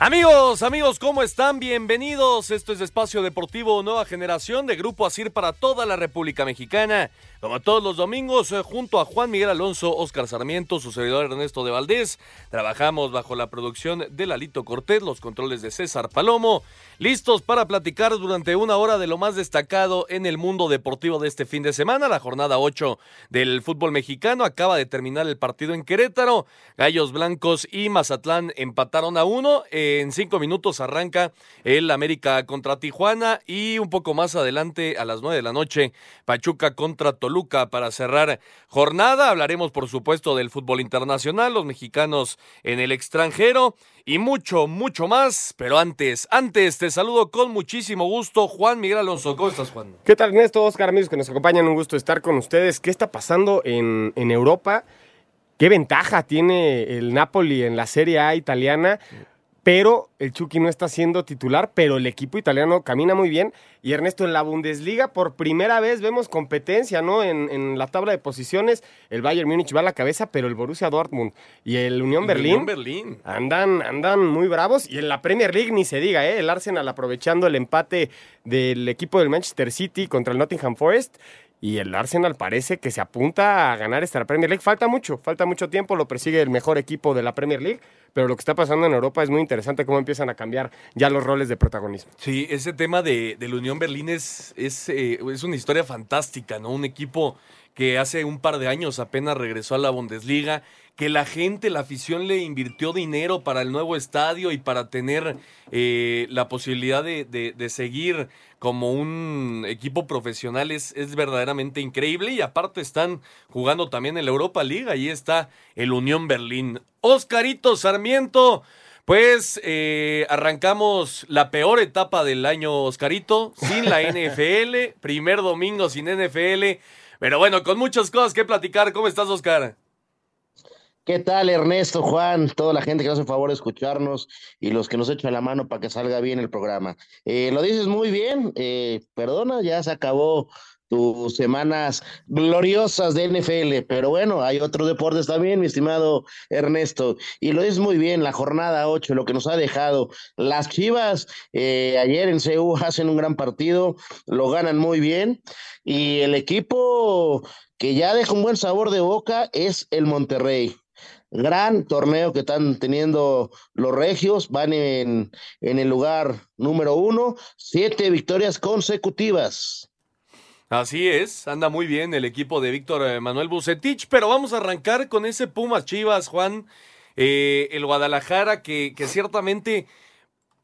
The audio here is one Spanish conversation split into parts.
Amigos, amigos, ¿cómo están? Bienvenidos. Esto es Espacio Deportivo Nueva Generación de Grupo Asir para toda la República Mexicana. Como todos los domingos, eh, junto a Juan Miguel Alonso, Oscar Sarmiento, su servidor Ernesto de Valdés, trabajamos bajo la producción de Lalito Cortés, los controles de César Palomo, listos para platicar durante una hora de lo más destacado en el mundo deportivo de este fin de semana. La jornada 8 del fútbol mexicano acaba de terminar el partido en Querétaro. Gallos Blancos y Mazatlán empataron a uno. En cinco minutos arranca el América contra Tijuana y un poco más adelante a las nueve de la noche Pachuca contra Toluca. Luca para cerrar jornada. Hablaremos, por supuesto, del fútbol internacional, los mexicanos en el extranjero y mucho, mucho más. Pero antes, antes, te saludo con muchísimo gusto, Juan Miguel Alonso. ¿Cómo estás, Juan? ¿Qué tal, Ernesto? Oscar, amigos que nos acompañan, un gusto estar con ustedes. ¿Qué está pasando en Europa? ¿Qué ventaja tiene el Napoli en la Serie A italiana? Pero el Chucky no está siendo titular, pero el equipo italiano camina muy bien. Y Ernesto, en la Bundesliga por primera vez vemos competencia, ¿no? En, en la tabla de posiciones, el Bayern Múnich va a la cabeza, pero el Borussia Dortmund y el Unión Berlín, Unión Berlín. Andan, andan muy bravos. Y en la Premier League ni se diga, ¿eh? El Arsenal aprovechando el empate del equipo del Manchester City contra el Nottingham Forest. Y el Arsenal parece que se apunta a ganar esta Premier League. Falta mucho, falta mucho tiempo, lo persigue el mejor equipo de la Premier League, pero lo que está pasando en Europa es muy interesante cómo empiezan a cambiar ya los roles de protagonismo. Sí, ese tema de, de la Unión Berlín es, es, eh, es una historia fantástica, ¿no? Un equipo que hace un par de años apenas regresó a la Bundesliga, que la gente, la afición le invirtió dinero para el nuevo estadio y para tener eh, la posibilidad de, de, de, seguir como un equipo profesional es, es, verdaderamente increíble y aparte están jugando también en la Europa League, ahí está el Unión Berlín. Oscarito Sarmiento. Pues eh, arrancamos la peor etapa del año, Oscarito, sin la NFL, primer domingo sin NFL, pero bueno, con muchas cosas que platicar. ¿Cómo estás, Oscar? ¿Qué tal, Ernesto, Juan? Toda la gente que nos hace favor de escucharnos y los que nos echan la mano para que salga bien el programa. Eh, lo dices muy bien, eh, perdona, ya se acabó tus semanas gloriosas de NFL, pero bueno, hay otros deportes también, mi estimado Ernesto, y lo dices muy bien, la jornada 8, lo que nos ha dejado. Las Chivas eh, ayer en CU hacen un gran partido, lo ganan muy bien, y el equipo que ya deja un buen sabor de boca es el Monterrey gran torneo que están teniendo los regios, van en, en, el lugar número uno, siete victorias consecutivas. Así es, anda muy bien el equipo de Víctor Manuel Bucetich, pero vamos a arrancar con ese Pumas Chivas, Juan, eh, el Guadalajara que, que ciertamente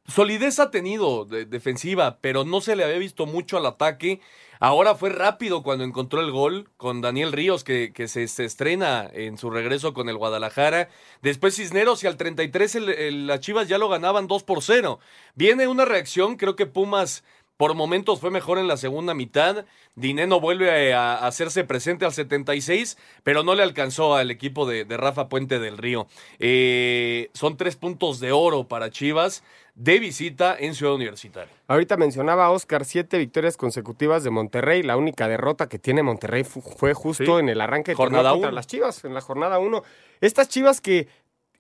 solidez ha tenido de, defensiva, pero no se le había visto mucho al ataque. Ahora fue rápido cuando encontró el gol con Daniel Ríos, que, que se, se, estrena en su regreso con el Guadalajara. Después Cisneros y al 33 el, el, las Chivas ya lo ganaban 2 por 0. Viene una reacción, creo que Pumas por momentos fue mejor en la segunda mitad. Dineno vuelve a, hacerse presente al 76, pero no le alcanzó al equipo de, de Rafa Puente del Río. Eh, son tres puntos de oro para Chivas de visita en Ciudad Universitaria. Ahorita mencionaba Oscar siete victorias consecutivas de Monterrey. La única derrota que tiene Monterrey fue justo sí. en el arranque de jornada contra uno. las Chivas, en la jornada 1. Estas Chivas que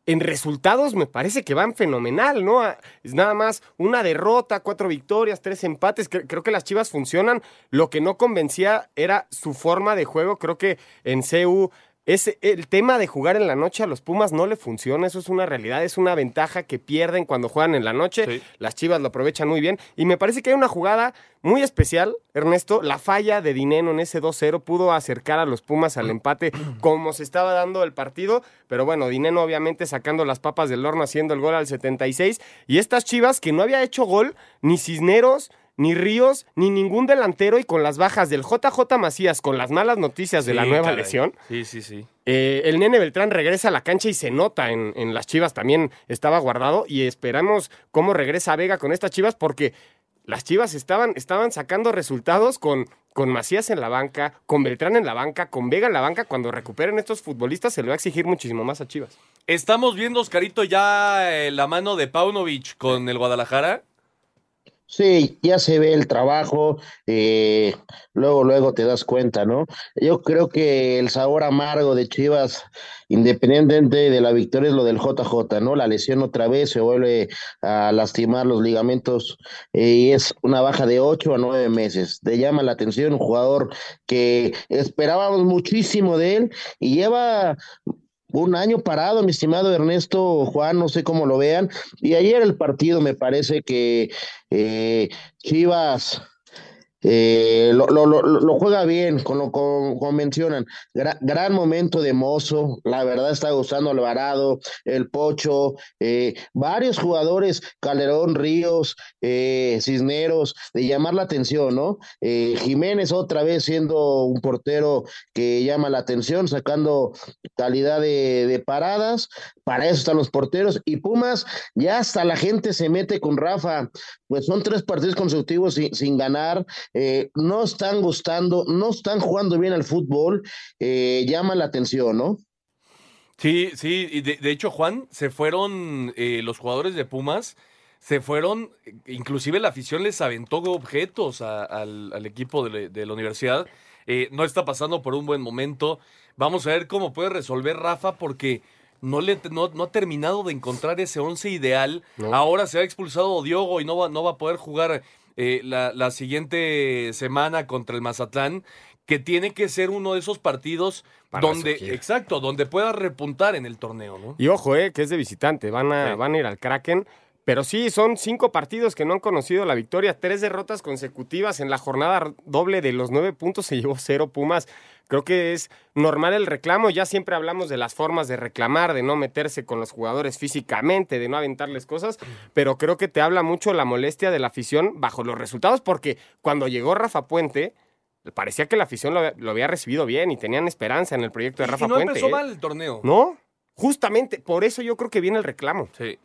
en resultados me parece que van fenomenal, ¿no? Es nada más una derrota, cuatro victorias, tres empates. Creo que las Chivas funcionan. Lo que no convencía era su forma de juego. Creo que en CU es el tema de jugar en la noche a los Pumas no le funciona, eso es una realidad, es una ventaja que pierden cuando juegan en la noche. Sí. Las Chivas lo aprovechan muy bien y me parece que hay una jugada muy especial, Ernesto, la falla de Dineno en ese 2-0 pudo acercar a los Pumas al empate como se estaba dando el partido, pero bueno, Dineno obviamente sacando las papas del horno haciendo el gol al 76 y estas Chivas que no había hecho gol ni Cisneros ni Ríos, ni ningún delantero y con las bajas del JJ Macías, con las malas noticias de la nueva caray. lesión, Sí, sí, sí. eh, el nene Beltrán regresa a la cancha y se nota en, en las Chivas también estaba guardado y esperamos cómo regresa Vega con estas Chivas porque las Chivas estaban, estaban sacando resultados con, con Macías en la banca, con Beltrán en la banca, con Vega en la banca. Cuando recuperen estos futbolistas se le va a exigir muchísimo más a Chivas. Estamos viendo, Oscarito, ya eh, la mano de Paunovic con el Guadalajara. Sí, ya se ve el trabajo, eh, luego, luego te das cuenta, ¿no? Yo creo que el sabor amargo de Chivas, independientemente de la victoria, es lo del JJ, ¿no? La lesión otra vez se vuelve a lastimar los ligamentos y es una baja de ocho a nueve meses. Te llama la atención un jugador que esperábamos muchísimo de él y lleva un año parado, mi estimado Ernesto Juan, no sé cómo lo vean. Y ayer el partido me parece que eh, Chivas eh, lo, lo, lo, lo juega bien, con lo con, mencionan. Gra- gran momento de Mozo, la verdad está gustando Alvarado, el Pocho, eh, varios jugadores, Calderón, Ríos, eh, Cisneros, de llamar la atención, ¿no? Eh, Jiménez otra vez siendo un portero que llama la atención, sacando calidad de, de paradas, para eso están los porteros, y Pumas, ya hasta la gente se mete con Rafa, pues son tres partidos consecutivos sin, sin ganar, eh, no están gustando, no están jugando bien al fútbol, eh, llama la atención, ¿no? Sí, sí, y de, de hecho, Juan, se fueron eh, los jugadores de Pumas, se fueron, inclusive la afición les aventó objetos a- al, al equipo de, la- de la universidad. No está pasando por un buen momento. Vamos a ver cómo puede resolver Rafa porque no, le, no, no ha terminado de encontrar ese once ideal. No. Ahora se ha expulsado Diogo y no va, no va a poder jugar eh, la, la siguiente semana contra el Mazatlán, que tiene que ser uno de esos partidos Para donde, exacto, donde pueda repuntar en el torneo, ¿no? Y ojo, eh, que es de visitante, van a, Sí. van a ir al Kraken. Pero sí, son cinco partidos que no han conocido la victoria, tres derrotas consecutivas en la jornada doble de los nueve puntos se llevó cero Pumas. Creo que es normal el reclamo, ya siempre hablamos de las formas de reclamar, de no meterse con los jugadores físicamente, de no aventarles cosas, pero creo que te habla mucho la molestia de la afición bajo los resultados, porque cuando llegó Rafa Puente, parecía que la afición lo, lo había recibido bien y tenían esperanza en el proyecto de Rafa y no Puente. empezó ¿eh? mal el torneo. No, justamente por eso yo creo que viene el reclamo. Sí.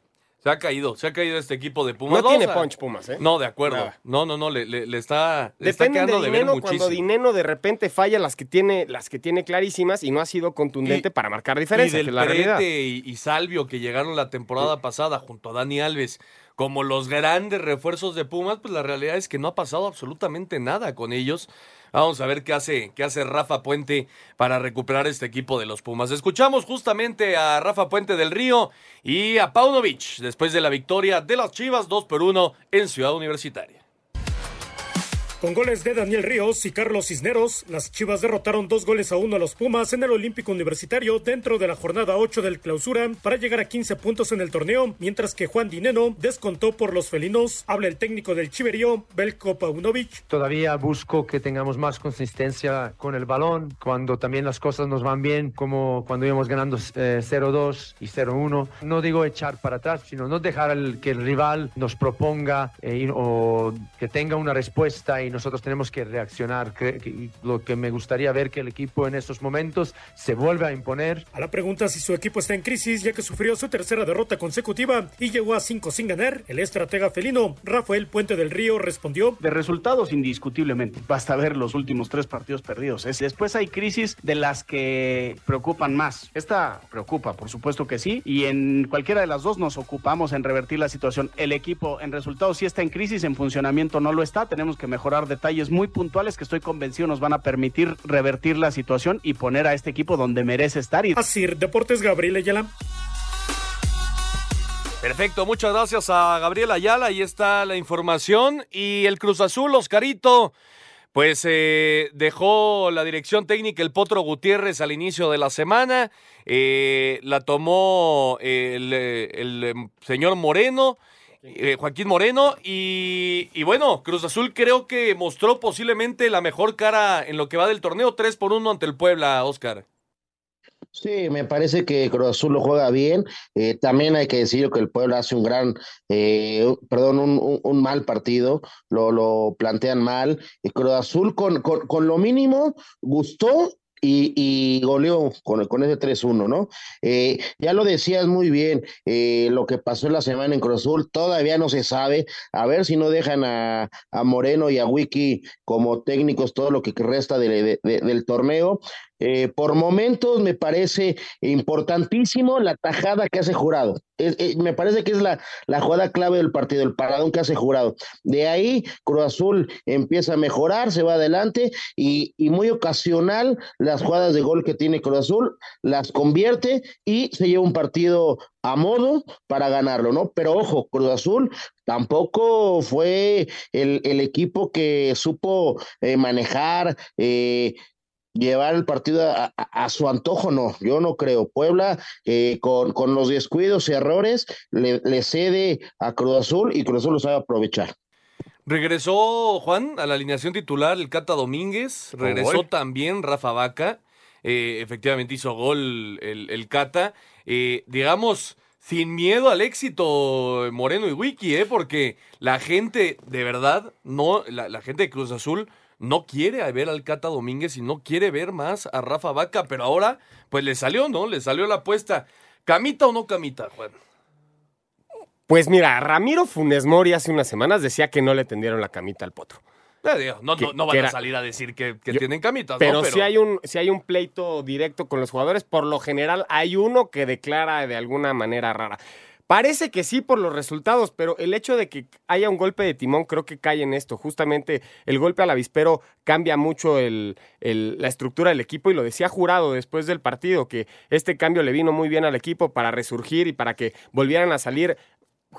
Se ha caído, se ha caído este equipo de Pumas. No tiene punch Pumas, ¿eh? No, de acuerdo. Nada. No, no, no, le, le- le está, le está quedando de de ver muchísimo. cuando Dineno de repente falla las que tiene, las que tiene clarísimas y no ha sido contundente Y- para marcar y diferencia, del la realidad. Y, y Salvio que llegaron la temporada pasada junto a Dani Alves como los grandes refuerzos de Pumas, pues la realidad es que no ha pasado absolutamente nada con ellos. Vamos a ver qué hace, qué hace Rafa Puente para recuperar este equipo de los Pumas. Escuchamos justamente a Rafa Puente del Río y a Paunovic después de la victoria de las Chivas 2 por 1 en Ciudad Universitaria. Con goles de Daniel Ríos y Carlos Cisneros, las Chivas derrotaron dos goles a uno a los Pumas en el Olímpico Universitario dentro de la jornada 8 del clausura para llegar a 15 puntos en el torneo, mientras que Juan Dineno descontó por los felinos. Habla el técnico del Chiverío, Belko Paunovic. Todavía busco que tengamos más consistencia con el balón, cuando también las cosas nos van bien, como cuando íbamos ganando eh, 0-2 y 0-1. No digo echar para atrás, sino no dejar el- que el rival nos proponga eh, o que tenga una respuesta y nosotros tenemos que reaccionar. Lo que me gustaría ver que el equipo en estos momentos se vuelva a imponer, A la pregunta si su equipo está en crisis ya que sufrió su tercera derrota consecutiva y llegó a 5 sin ganar, el estratega felino Rafael Puente del Río respondió De resultados, indiscutiblemente. Basta ver los últimos tres partidos perdidos. Es- después hay crisis de las que preocupan más. Esta preocupa, por supuesto que sí. Y en cualquiera de las dos nos ocupamos en revertir la situación. El equipo en resultados sí está en crisis, en funcionamiento no lo está. Tenemos que mejorar detalles muy puntuales que estoy convencido nos van a permitir revertir la situación y poner a este equipo donde merece estar. Y Asir Deportes Gabriel Ayala. Perfecto, muchas gracias a Gabriel Ayala. Ahí está la información. Y el Cruz Azul, Oscarito, Pues eh, dejó la dirección técnica el Potro Gutiérrez al inicio de la semana, eh, la tomó el, eh, el, em, señor Moreno, eh, Joaquín Moreno, y, bueno, Cruz Azul creo que mostró posiblemente la mejor cara en lo que va del torneo, 3 por 1 ante el Puebla, Oscar. Sí, me parece que Cruz Azul lo juega bien. Eh, también hay que decir que el Puebla hace un gran, eh, perdón, un, mal partido, lo, lo plantean mal. Cruz Azul con, con, con lo mínimo gustó y, y, goleó con, con ese 3-1, ¿no? Eh, ya lo decías muy bien, eh, lo que pasó la semana en Cruz todavía no se sabe, a ver si no dejan a, a Moreno y a Wiki como técnicos todo lo que resta de, del torneo. Eh, por momentos me parece importantísimo la tajada que hace jurado. Es, me parece que es la, la, jugada clave del partido, el paradón que hace jurado. De ahí Cruz Azul empieza a mejorar, se va adelante y, y, muy ocasional las jugadas de gol que tiene Cruz Azul las convierte y se lleva un partido a modo para ganarlo, ¿no? Pero ojo, Cruz Azul tampoco fue el, el equipo que supo eh, manejar, eh, llevar el partido a, a, a, su antojo, no, yo no creo. Puebla, eh, con, con, los descuidos y errores, le, le, cede a Cruz Azul y Cruz Azul lo sabe aprovechar. Regresó Juan a la alineación titular el Cata Domínguez, regresó oh, también Rafa Vaca, eh, efectivamente hizo gol el, el Cata, eh, digamos, sin miedo al éxito Moreno y Wiki, ¿eh? porque la gente, de verdad, no, la, la gente de Cruz Azul no quiere ver al Cata Domínguez y no quiere ver más a Rafa Vaca, pero ahora, pues le salió, ¿no? Le salió la apuesta. ¿Camita o no camita, Juan? Pues mira, Ramiro Funes Mori hace unas semanas decía que no le tendieron la camita al potro. No, no, no van era, a salir a decir que, que yo, tienen camitas, pero, ¿no? Pero si hay, un, si hay un pleito directo con los jugadores, por lo general hay uno que declara de alguna manera rara. Parece que sí por los resultados, pero el hecho de que haya un golpe de timón creo que cae en esto. Justamente el golpe al avispero cambia mucho el, el, la estructura del equipo y lo decía Jurado después del partido, que este cambio le vino muy bien al equipo para resurgir y para que volvieran a salir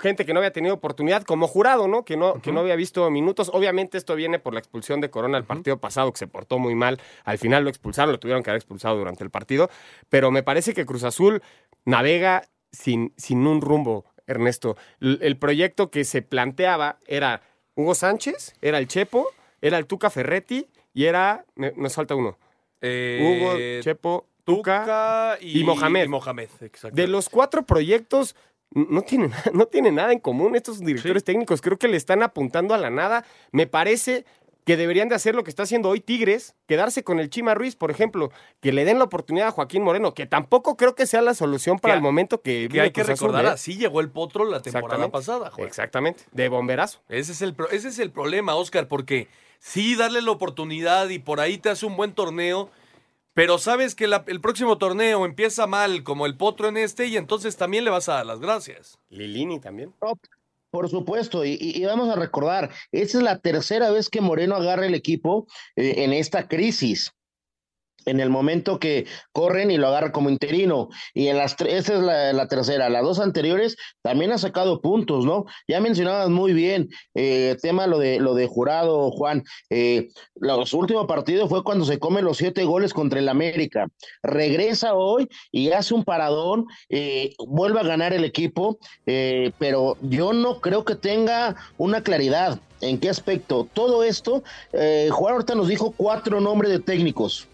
gente que no había tenido oportunidad como jurado, ¿no? Que no, uh -huh. que no había visto minutos. Obviamente esto viene por la expulsión de Corona el partido uh -huh. pasado, que se portó muy mal. Al final lo expulsaron, lo tuvieron que haber expulsado durante el partido. Pero me parece que Cruz Azul navega sin, sin un rumbo, Ernesto. El, el, proyecto que se planteaba era Hugo Sánchez, era el Chepo, era el Tuca Ferretti y era. Nos falta uno. Eh, Hugo, Chepo, Tuca, Tuca y, y, Mohamed. Y Mohamed de los cuatro proyectos no tienen, no tiene nada en común estos directores sí. técnicos. Creo que le están apuntando a la nada. Me parece que deberían de hacer lo que está haciendo hoy Tigres, quedarse con el Chima Ruiz, por ejemplo, que le den la oportunidad a Joaquín Moreno, que tampoco creo que sea la solución para que, el momento que, que hay que recordar, así llegó el Potro la temporada pasada. Juan. Exactamente, de bomberazo. Ese es, el, ese es el problema, Oscar, porque sí darle la oportunidad y por ahí te hace un buen torneo, pero sabes que la, el próximo torneo empieza mal, como el Potro en este, y entonces también le vas a dar las gracias. Lilini también. Por supuesto, y, vamos a recordar, esta es la tercera vez que Moreno agarra el equipo eh, en esta crisis en el momento que corren y lo agarra como interino. Y en las tres, esa es la, tercera. Las dos anteriores también ha sacado puntos, ¿no? Ya mencionabas muy bien eh, tema lo de lo de jurado, Juan. Eh, los últimos partidos fue cuando se come los siete goles contra el América. Regresa hoy y hace un paradón, eh, vuelve a ganar el equipo, eh, pero yo no creo que tenga una claridad. ¿En qué aspecto? Todo esto, eh, Juan ahorita nos dijo cuatro nombres de técnicos.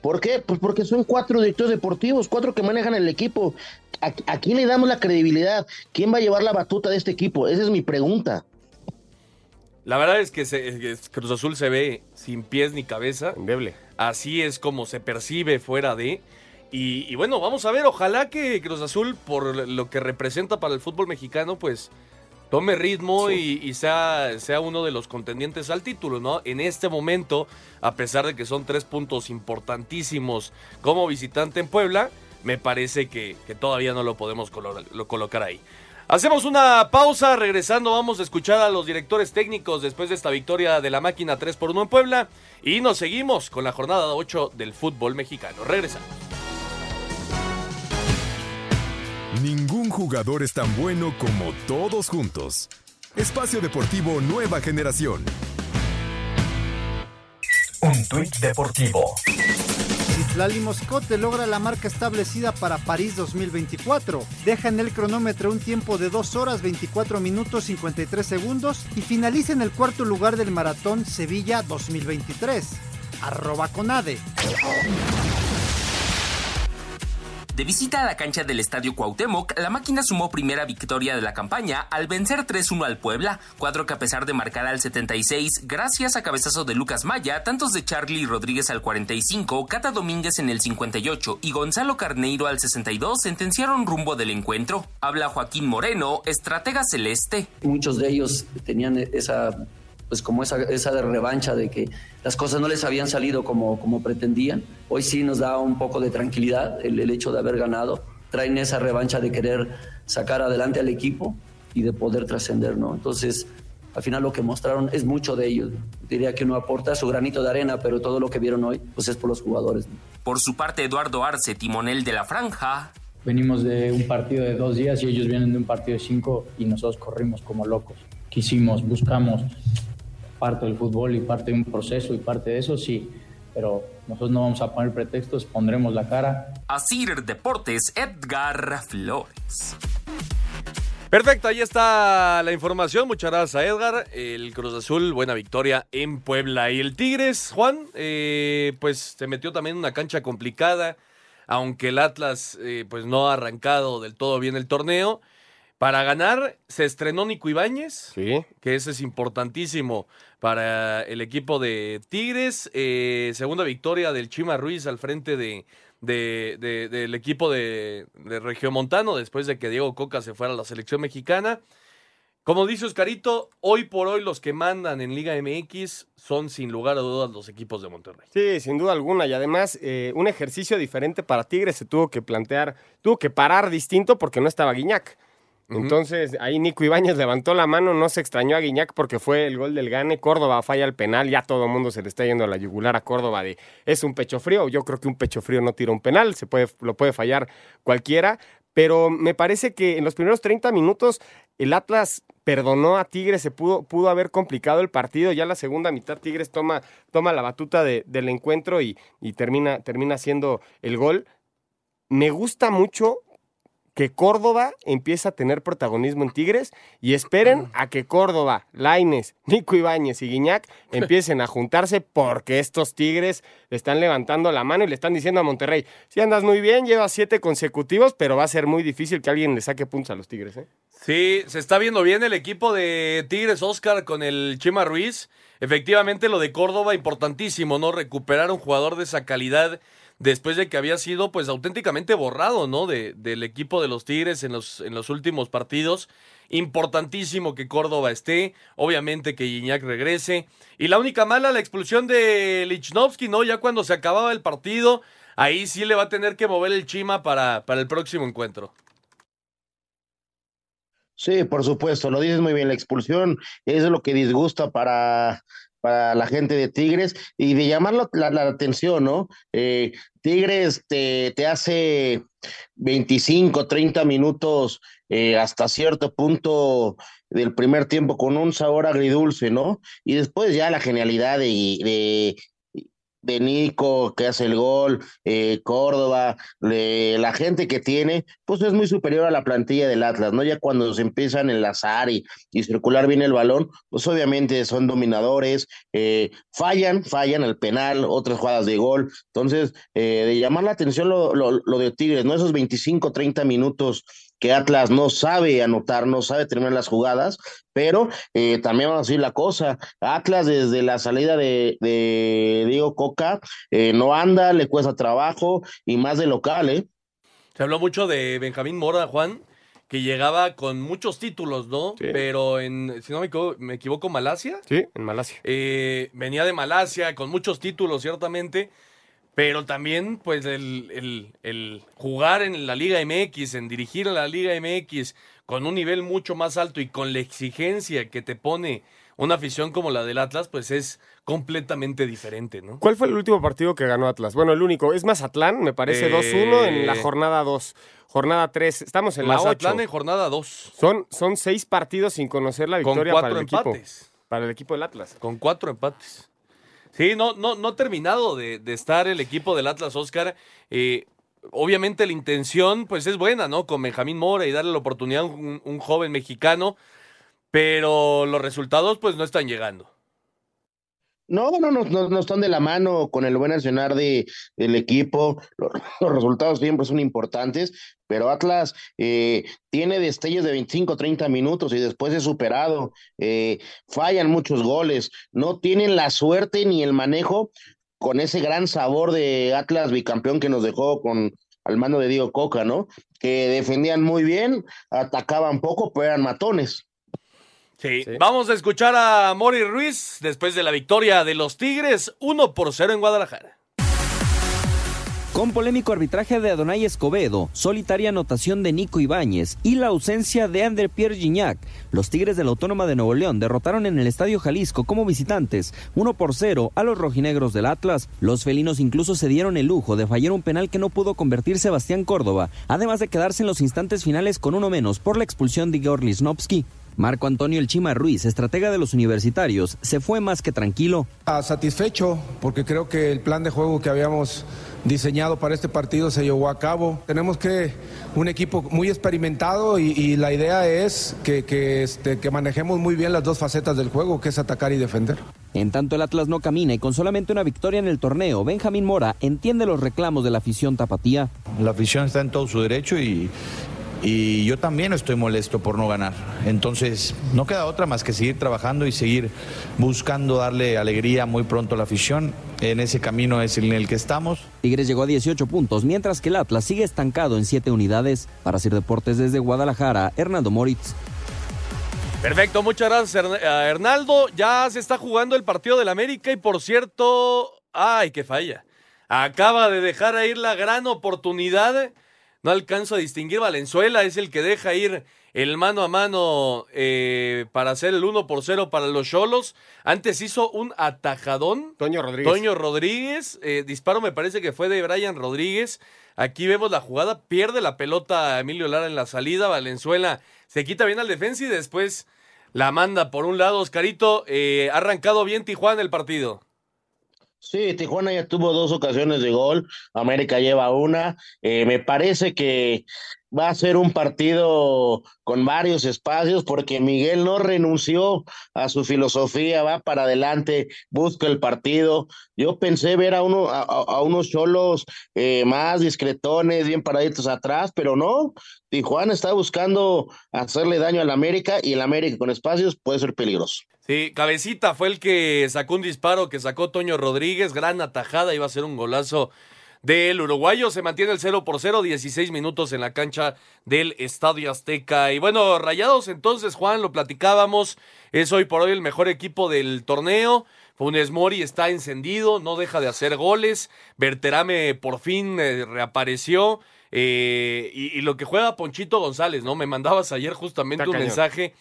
¿Por qué? Pues porque son cuatro directores deportivos, cuatro que manejan el equipo. ¿A, ¿A, quién le damos la credibilidad? ¿Quién va a llevar la batuta de este equipo? Esa es mi pregunta. La verdad es que, se, que Cruz Azul se ve sin pies ni cabeza. Endeble. Así es como se percibe fuera de. Y, y, bueno, vamos a ver, ojalá que Cruz Azul, por lo que representa para el fútbol mexicano, pues tome ritmo sí. y, y, sea, sea uno de los contendientes al título, ¿no? En este momento, a pesar de que son tres puntos importantísimos como visitante en Puebla, me parece que, que todavía no lo podemos colo lo colocar ahí. Hacemos una pausa, regresando vamos a escuchar a los directores técnicos después de esta victoria de la máquina 3 por 1 en Puebla y nos seguimos con la jornada 8 del fútbol mexicano. Regresamos. Ningún jugador es tan bueno como todos juntos. Espacio Deportivo Nueva Generación. Un tuit deportivo. Citlali Moscote logra la marca establecida para París 2024. Deja en el cronómetro un tiempo de 2 horas 24 minutos 53 segundos y finaliza en el cuarto lugar del maratón Sevilla 2023. Arroba Conade. De visita a la cancha del Estadio Cuauhtémoc, la máquina sumó primera victoria de la campaña al vencer 3-1 al Puebla, cuadro que a pesar de marcar al 76, gracias a cabezazo de Lucas Maya, tantos de Charlie Rodríguez al 45, Cata Domínguez en el 58 y Gonzalo Carneiro al 62 sentenciaron rumbo del encuentro. Habla Joaquín Moreno, estratega celeste. Muchos de ellos tenían esa pues como esa, esa revancha de que las cosas no les habían salido como, como pretendían. Hoy sí nos da un poco de tranquilidad el, el hecho de haber ganado. Traen esa revancha de querer sacar adelante al equipo y de poder trascender, ¿no? Entonces, al final lo que mostraron es mucho de ellos. Diría que uno aporta su granito de arena, pero todo lo que vieron hoy, pues es por los jugadores. ¿no? Por su parte, Eduardo Arce, timonel de la franja, Venimos de un partido de dos días y ellos vienen de un partido de cinco y nosotros corrimos como locos. Quisimos, buscamos parte del fútbol y parte de un proceso y parte de eso sí, pero nosotros no vamos a poner pretextos, pondremos la cara. Asir Deportes, Edgar Flores. Perfecto, ahí está la información. Muchas gracias a Edgar. El Cruz Azul, buena victoria en Puebla. Y el Tigres, Juan, eh, pues se metió también en una cancha complicada, aunque el Atlas eh, pues no ha arrancado del todo bien el torneo. Para ganar se estrenó Nico Ibáñez, Sí. que eso es importantísimo para el equipo de Tigres. Eh, segunda victoria del Chima Ruiz al frente de, de- de- del equipo de, de Regiomontano después de que Diego Coca se fuera a la selección mexicana. Como dice Oscarito, hoy por hoy los que mandan en Liga MX son sin lugar a dudas los equipos de Monterrey. Sí, sin duda alguna. Y además, eh, un ejercicio diferente para Tigres se tuvo que plantear, tuvo que parar distinto porque no estaba Guiñac. Entonces, ahí Nico Ibáñez levantó la mano, no se extrañó a Guiñac porque fue el gol del Gane. Córdoba falla el penal, ya todo el mundo se le está yendo a la yugular a Córdoba de es un pecho frío. Yo creo que un pecho frío no tira un penal, se puede, lo puede fallar cualquiera. Pero me parece que en los primeros 30 minutos el Atlas perdonó a Tigres, se pudo, pudo haber complicado el partido. Ya la segunda mitad Tigres toma, toma la batuta de- del encuentro y, y termina, termina haciendo el gol. Me gusta mucho que Córdoba empieza a tener protagonismo en Tigres y esperen a que Córdoba, Laines, Nico Ibáñez y Guiñac empiecen a juntarse porque estos Tigres le están levantando la mano y le están diciendo a Monterrey, si andas muy bien, llevas siete consecutivos, pero va a ser muy difícil que alguien le saque puntos a los Tigres. ¿eh? Sí, se está viendo bien el equipo de Tigres Oscar con el Chima Ruiz. Efectivamente, lo de Córdoba, importantísimo, ¿no? Recuperar un jugador de esa calidad después de que había sido, pues, auténticamente borrado, ¿no? De, del equipo de los Tigres en los, en los últimos partidos. Importantísimo que Córdoba esté, obviamente que Iñak regrese. Y la única mala, la expulsión de Lichnowsky, ¿no? Ya cuando se acababa el partido, ahí sí le va a tener que mover el Chima para, para el próximo encuentro. Sí, por supuesto, lo dices muy bien, la expulsión es lo que disgusta para, para la gente de Tigres y de llamar la, la- atención, ¿no? Eh, Tigres te, te hace 25, 30 minutos eh, hasta cierto punto del primer tiempo con un sabor agridulce, ¿no? Y después ya la genialidad de, de Nico que hace el gol, eh, Córdoba, la gente que tiene, pues es muy superior a la plantilla del Atlas, ¿no? Ya cuando se empiezan a enlazar y, y circular bien el balón, pues obviamente son dominadores, eh, fallan, fallan el penal, otras jugadas de gol. Entonces, eh, de llamar la atención lo, lo, lo de Tigres, ¿no? Esos 25, 30 minutos que Atlas no sabe anotar, no sabe terminar las jugadas, pero eh, también vamos a decir la cosa, Atlas desde la salida de, de Diego Coca eh, no anda, le cuesta trabajo y más de local, ¿eh? Se habló mucho de Benjamín Mora, Juan, que llegaba con muchos títulos, ¿no? Pero en, si no me equivoco, me equivoco, Malasia. Sí, en Malasia. Eh, venía de Malasia con muchos títulos, ciertamente. Pero también, pues, el, el- el jugar en la Liga MX, en dirigir a la Liga MX con un nivel mucho más alto y con la exigencia que te pone una afición como la del Atlas, pues es completamente diferente, ¿no? ¿Cuál fue el último partido que ganó Atlas? Bueno, el único. Es Mazatlán, me parece Eh, 2-1 en la jornada 2. Jornada 3. Estamos en la 8. Mazatlán en jornada 2. Son, son seis partidos sin conocer la Con victoria cuatro para el equipo. empates. Para el equipo del Atlas. Con cuatro empates. Sí, no, no, no terminado de, de estar el equipo del Atlas Oscar. Eh, obviamente la intención pues es buena, ¿no? Con Benjamín Mora y darle la oportunidad a un, un joven mexicano, pero los resultados pues no están llegando. No, no, no, no, no están de la mano con el buen accionar de, del equipo. Los, los resultados siempre son importantes, pero Atlas eh, tiene destellos de 25, 30 minutos y después es superado. Eh, fallan muchos goles, no tienen la suerte ni el manejo con ese gran sabor de Atlas bicampeón que nos dejó con al mando de Diego Coca, ¿no? Que defendían muy bien, atacaban poco, pero eran matones. Sí. Vamos a escuchar a Mori Ruiz después de la victoria de los Tigres, 1 por 0 en Guadalajara. Con polémico arbitraje de Adonai Escobedo, solitaria anotación de Nico Ibáñez y la ausencia de André Pierre Gignac, los Tigres de la Autónoma de Nuevo León derrotaron en el Estadio Jalisco como visitantes 1 por 0 a los rojinegros del Atlas. Los felinos incluso se dieron el lujo de fallar un penal que no pudo convertir Sebastián Córdoba, además de quedarse en los instantes finales con uno menos por la expulsión de Igor Lisnowski. Marco Antonio El Chima Ruiz, estratega de los universitarios, se fue más que tranquilo. Ah, Satisfecho porque creo que el plan de juego que habíamos diseñado para este partido se llevó a cabo. Tenemos que un equipo muy experimentado y, y la idea es que, que, este, que manejemos muy bien las dos facetas del juego, que es atacar y defender. En tanto el Atlas no camina y con solamente una victoria en el torneo, Benjamín Mora entiende los reclamos de la afición tapatía. La afición está en todo su derecho y, y yo también estoy molesto por no ganar. Entonces, no queda otra más que seguir trabajando y seguir buscando darle alegría muy pronto a la afición. En ese camino es en el que estamos. Tigres llegó a 18 puntos, mientras que el Atlas sigue estancado en 7 unidades. Para hacer deportes desde Guadalajara, Hernando Moritz. Perfecto, muchas gracias a Hernaldo. Ya se está jugando el partido del América y por cierto, ay, que falla. Acaba de dejar ir la gran oportunidad no alcanzo a distinguir. Valenzuela es el que deja ir el mano a mano eh, para hacer el 1 por 0 para los Cholos. Antes hizo un atajadón. Toño Rodríguez. Toño Rodríguez. Eh, disparo me parece que fue de Brian Rodríguez. Aquí vemos la jugada. Pierde la pelota Emilio Lara en la salida. Valenzuela se quita bien al defensa y después la manda por un lado. Oscarito, eh, ha arrancado bien Tijuana el partido. Sí, Tijuana ya tuvo dos ocasiones de gol, América lleva una. Eh, me parece que va a ser un partido con varios espacios porque Miguel no renunció a su filosofía, va para adelante, busca el partido. Yo pensé ver a, uno, a, unos cholos eh, más discretones, bien paraditos atrás, pero no. Tijuana está buscando hacerle daño al América y el América con espacios puede ser peligroso. Sí, Cabecita fue el que sacó un disparo que sacó Toño Rodríguez, gran atajada, iba a ser un golazo del uruguayo. Se mantiene el 0 por 0, 16 minutos en la cancha del Estadio Azteca. Y bueno, Rayados entonces, Juan, lo platicábamos, es hoy por hoy el mejor equipo del torneo. Funes Mori está encendido, no deja de hacer goles. Berterame por fin eh, reapareció. Eh, y, y, lo que juega Ponchito González, ¿no? Me mandabas ayer justamente Está un cañón. mensaje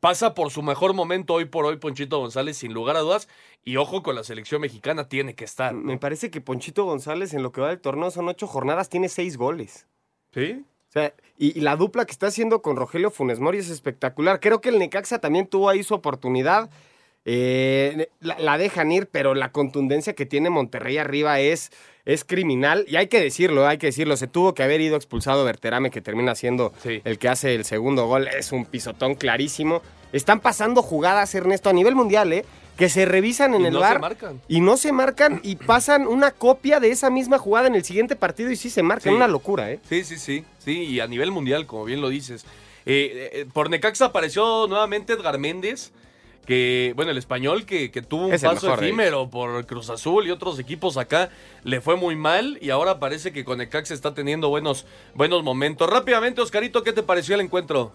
pasa por su mejor momento hoy por hoy Ponchito González, sin lugar a dudas. Y ojo con la selección mexicana, tiene que estar. Me parece que Ponchito González en lo que va del torneo son ocho jornadas, tiene seis goles. ¿Sí? O sea, y, y la dupla que está haciendo con Rogelio Funes Mori es espectacular. Creo que el Necaxa también tuvo ahí su oportunidad. Eh, la, la dejan ir, pero la contundencia que tiene Monterrey arriba es, es criminal. Y hay que decirlo, hay que decirlo. Se tuvo que haber ido expulsado Berterame, que termina siendo Sí. el que hace el segundo gol. Es un pisotón clarísimo. Están pasando jugadas, Ernesto, a nivel mundial, ¿eh? Que se revisan en Y el no se bar marcan. y no se marcan y pasan una copia de esa misma jugada en el siguiente partido y sí se marcan. Sí. Una locura, ¿eh? Sí, sí, sí. Sí, y a nivel mundial, como bien lo dices. Eh, eh, por Necaxa apareció nuevamente Edgar Méndez, que, bueno, el español que, que tuvo un Es paso efímero por Cruz Azul y otros equipos acá, le fue muy mal y ahora parece que con Necaxa está teniendo buenos, buenos momentos. Rápidamente, Oscarito, ¿qué te pareció el encuentro?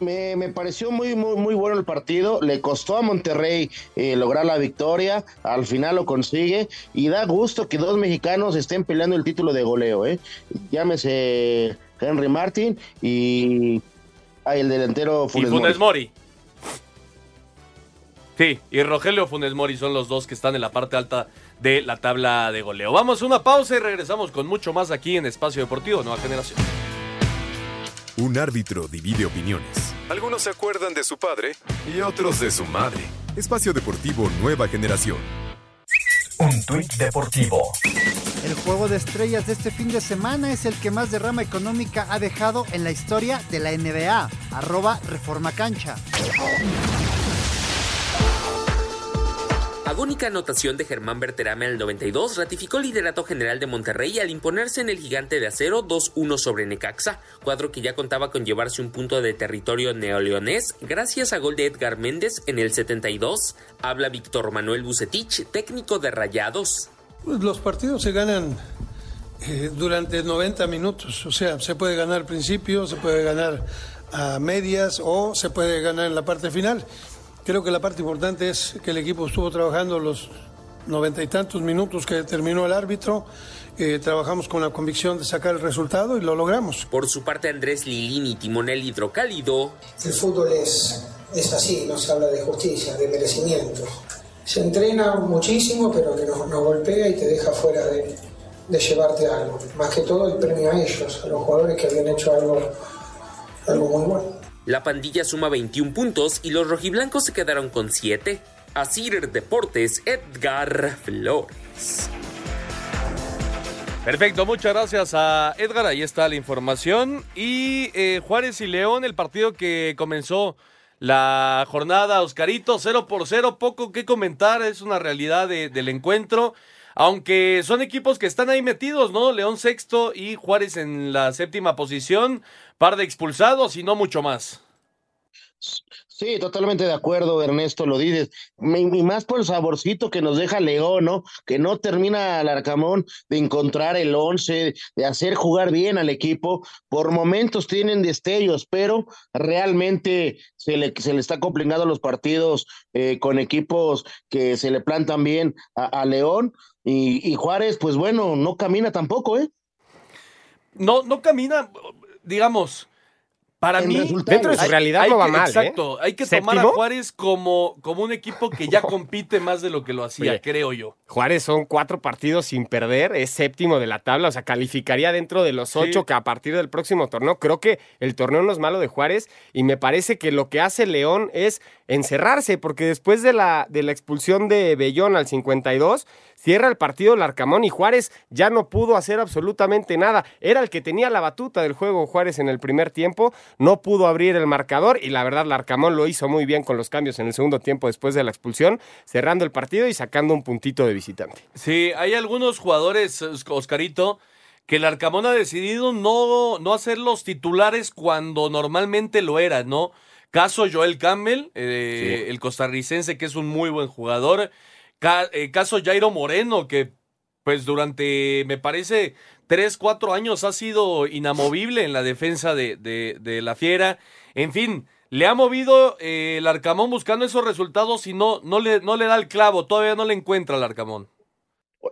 Me, me pareció muy, muy, muy bueno el partido. Le costó a Monterrey eh, lograr la victoria. Al final lo consigue. Y da gusto que dos mexicanos estén peleando el título de goleo. ¿eh? Llámese Henry Martin y ah, el delantero y Funes Funes Mori. Mori. Sí, y Rogelio Funes Mori son los dos que están en la parte alta de la tabla de goleo. Vamos a una pausa y regresamos con mucho más aquí en Espacio Deportivo Nueva Generación. Un árbitro divide opiniones. Algunos se acuerdan de su padre y otros de su madre. Espacio Deportivo Nueva Generación. Un tuit deportivo. El juego de estrellas de este fin de semana es el que más derrama económica ha dejado en la historia de la NBA. Arroba Reforma Cancha. Agónica anotación de Germán Berterame al 92 ratificó el liderato general de Monterrey al imponerse en el gigante de acero 2-1 sobre Necaxa, cuadro que ya contaba con llevarse un punto de territorio neoleonés gracias a gol de Edgar Méndez en el 72. Habla Víctor Manuel Bucetich, técnico de Rayados. Pues los partidos se ganan eh, durante 90 minutos, o sea, se puede ganar al principio, se puede ganar a medias o se puede ganar en la parte final. Creo que la parte importante es que el equipo estuvo trabajando los noventa y tantos minutos que terminó el árbitro. Eh, trabajamos con la convicción de sacar el resultado y lo logramos. Por su parte, Andrés Lilini, timonel hidrocálido. El fútbol es, es así, no se habla de justicia, de merecimiento. Se entrena muchísimo, pero que nos, nos golpea y te deja fuera de, de llevarte algo. Más que todo el premio a ellos, a los jugadores que habían hecho algo, algo muy bueno. La pandilla suma 21 puntos y los rojiblancos se quedaron con 7. Asir Deportes, Edgar Flores. Perfecto, muchas gracias a Edgar. Ahí está la información. Y eh, Juárez y León, el partido que comenzó la jornada, Oscarito, 0 por 0, poco que comentar, es una realidad de, del encuentro. Aunque son equipos que están ahí metidos, ¿no? León sexto y Juárez en la séptima posición, par de expulsados y no mucho más. Sí, totalmente de acuerdo, Ernesto, lo dices. Y más por el saborcito que nos deja León, ¿no? Que no termina el Arcamón de encontrar el once, de hacer jugar bien al equipo. Por momentos tienen destellos, pero realmente se le, se le está complicando los partidos eh, con equipos que se le plantan bien a, a León. Y, y Juárez, pues bueno, no camina tampoco, ¿eh? No, no camina, digamos. Para En mí, resultados. Dentro de su realidad no va que- mal, ¿eh? Exacto, hay que tomar a. Juárez como, como un equipo que ya compite más de lo que lo hacía, Oye, creo yo. Juárez son cuatro partidos sin perder, es séptimo de la tabla, o sea, calificaría dentro de los ocho que a partir del próximo torneo. Creo que el torneo no es malo de Juárez y me parece que lo que hace León es encerrarse, porque después de la, de la expulsión de Bellón al 52, cierra el partido el Arcamón y Juárez ya no pudo hacer absolutamente nada. Era el que tenía la batuta del juego Juárez en el primer tiempo, no pudo abrir el marcador y la verdad el Arcamón lo hizo muy bien con los cambios en el segundo tiempo después de la expulsión, cerrando el partido y sacando un puntito de visitante. Sí, hay algunos jugadores, Os- Oscarito, que el Arcamón ha decidido no, no hacer los titulares cuando normalmente lo era, ¿no? Caso Joel Campbell, eh, el costarricense que es un muy buen jugador. Eh, caso Jairo Moreno, que pues durante, me parece, tres, cuatro años ha sido inamovible en la defensa de, de- de la Fiera. En fin, le ha movido eh, el Arcamón buscando esos resultados y no, no, le, no le da el clavo, todavía no le encuentra el Arcamón.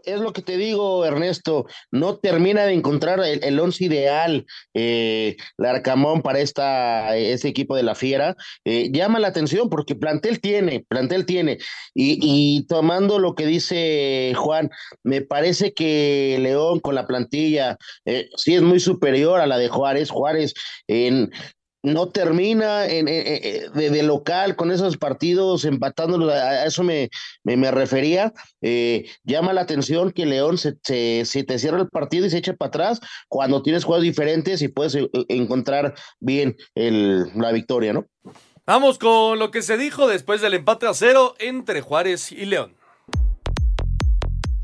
Es lo que te digo, Ernesto, no termina de encontrar el, el once ideal, eh, Larcamón para esta, ese equipo de la Fiera. Eh, llama la atención porque plantel tiene, plantel tiene. Y, y tomando lo que dice Juan, me parece que León con la plantilla eh, sí es muy superior a la de Juárez. Juárez en, no termina en, en- en- de, local con esos partidos empatándolos, a, a eso me, me, me refería. Eh, llama la atención que León se, se, se te cierra el partido y se echa para atrás cuando tienes juegos diferentes y puedes eh, encontrar bien el, la victoria, ¿no? Vamos con lo que se dijo después del empate a cero entre Juárez y León.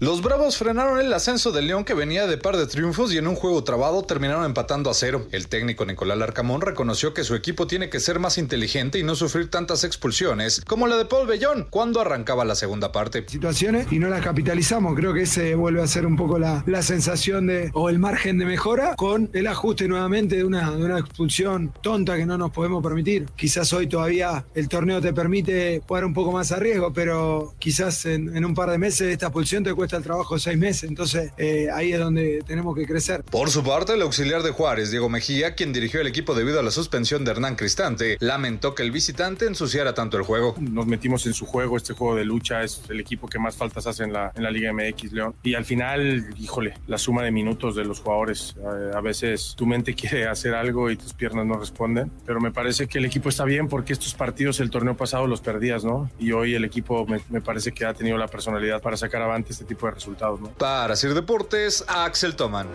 Los Bravos frenaron el ascenso de León que venía de par de triunfos y en un juego trabado terminaron empatando a cero. El técnico Nicolás Larcamón reconoció que su equipo tiene que ser más inteligente y no sufrir tantas expulsiones como la de Paul Bellón cuando arrancaba la segunda parte. situaciones y no las capitalizamos. Creo que ese vuelve a ser un poco la, la sensación de o el margen de mejora con el ajuste nuevamente de una, de una expulsión tonta que no nos podemos permitir. Quizás hoy todavía el torneo te permite jugar un poco más a riesgo, pero quizás en, en un par de meses esta expulsión te cuesta cuesta el trabajo de seis meses. Entonces eh, ahí es donde tenemos que crecer. Por su parte, el auxiliar de Juárez, Diego Mejía, quien dirigió el equipo debido a la suspensión de Hernán Cristante, lamentó que el visitante ensuciara tanto el juego. Nos metimos en su juego, este juego de lucha es el equipo que más faltas hace en la, en la Liga MX, León. Y al final, híjole, la suma de minutos de los jugadores. Eh, a veces tu mente quiere hacer algo y tus piernas no responden, pero me parece que el equipo está bien porque estos partidos el torneo pasado los perdías, ¿no? Y hoy el equipo me, me parece que ha tenido la personalidad para sacar avante este tipo de resultados, ¿no? Para Sir Deportes, Axel Toman.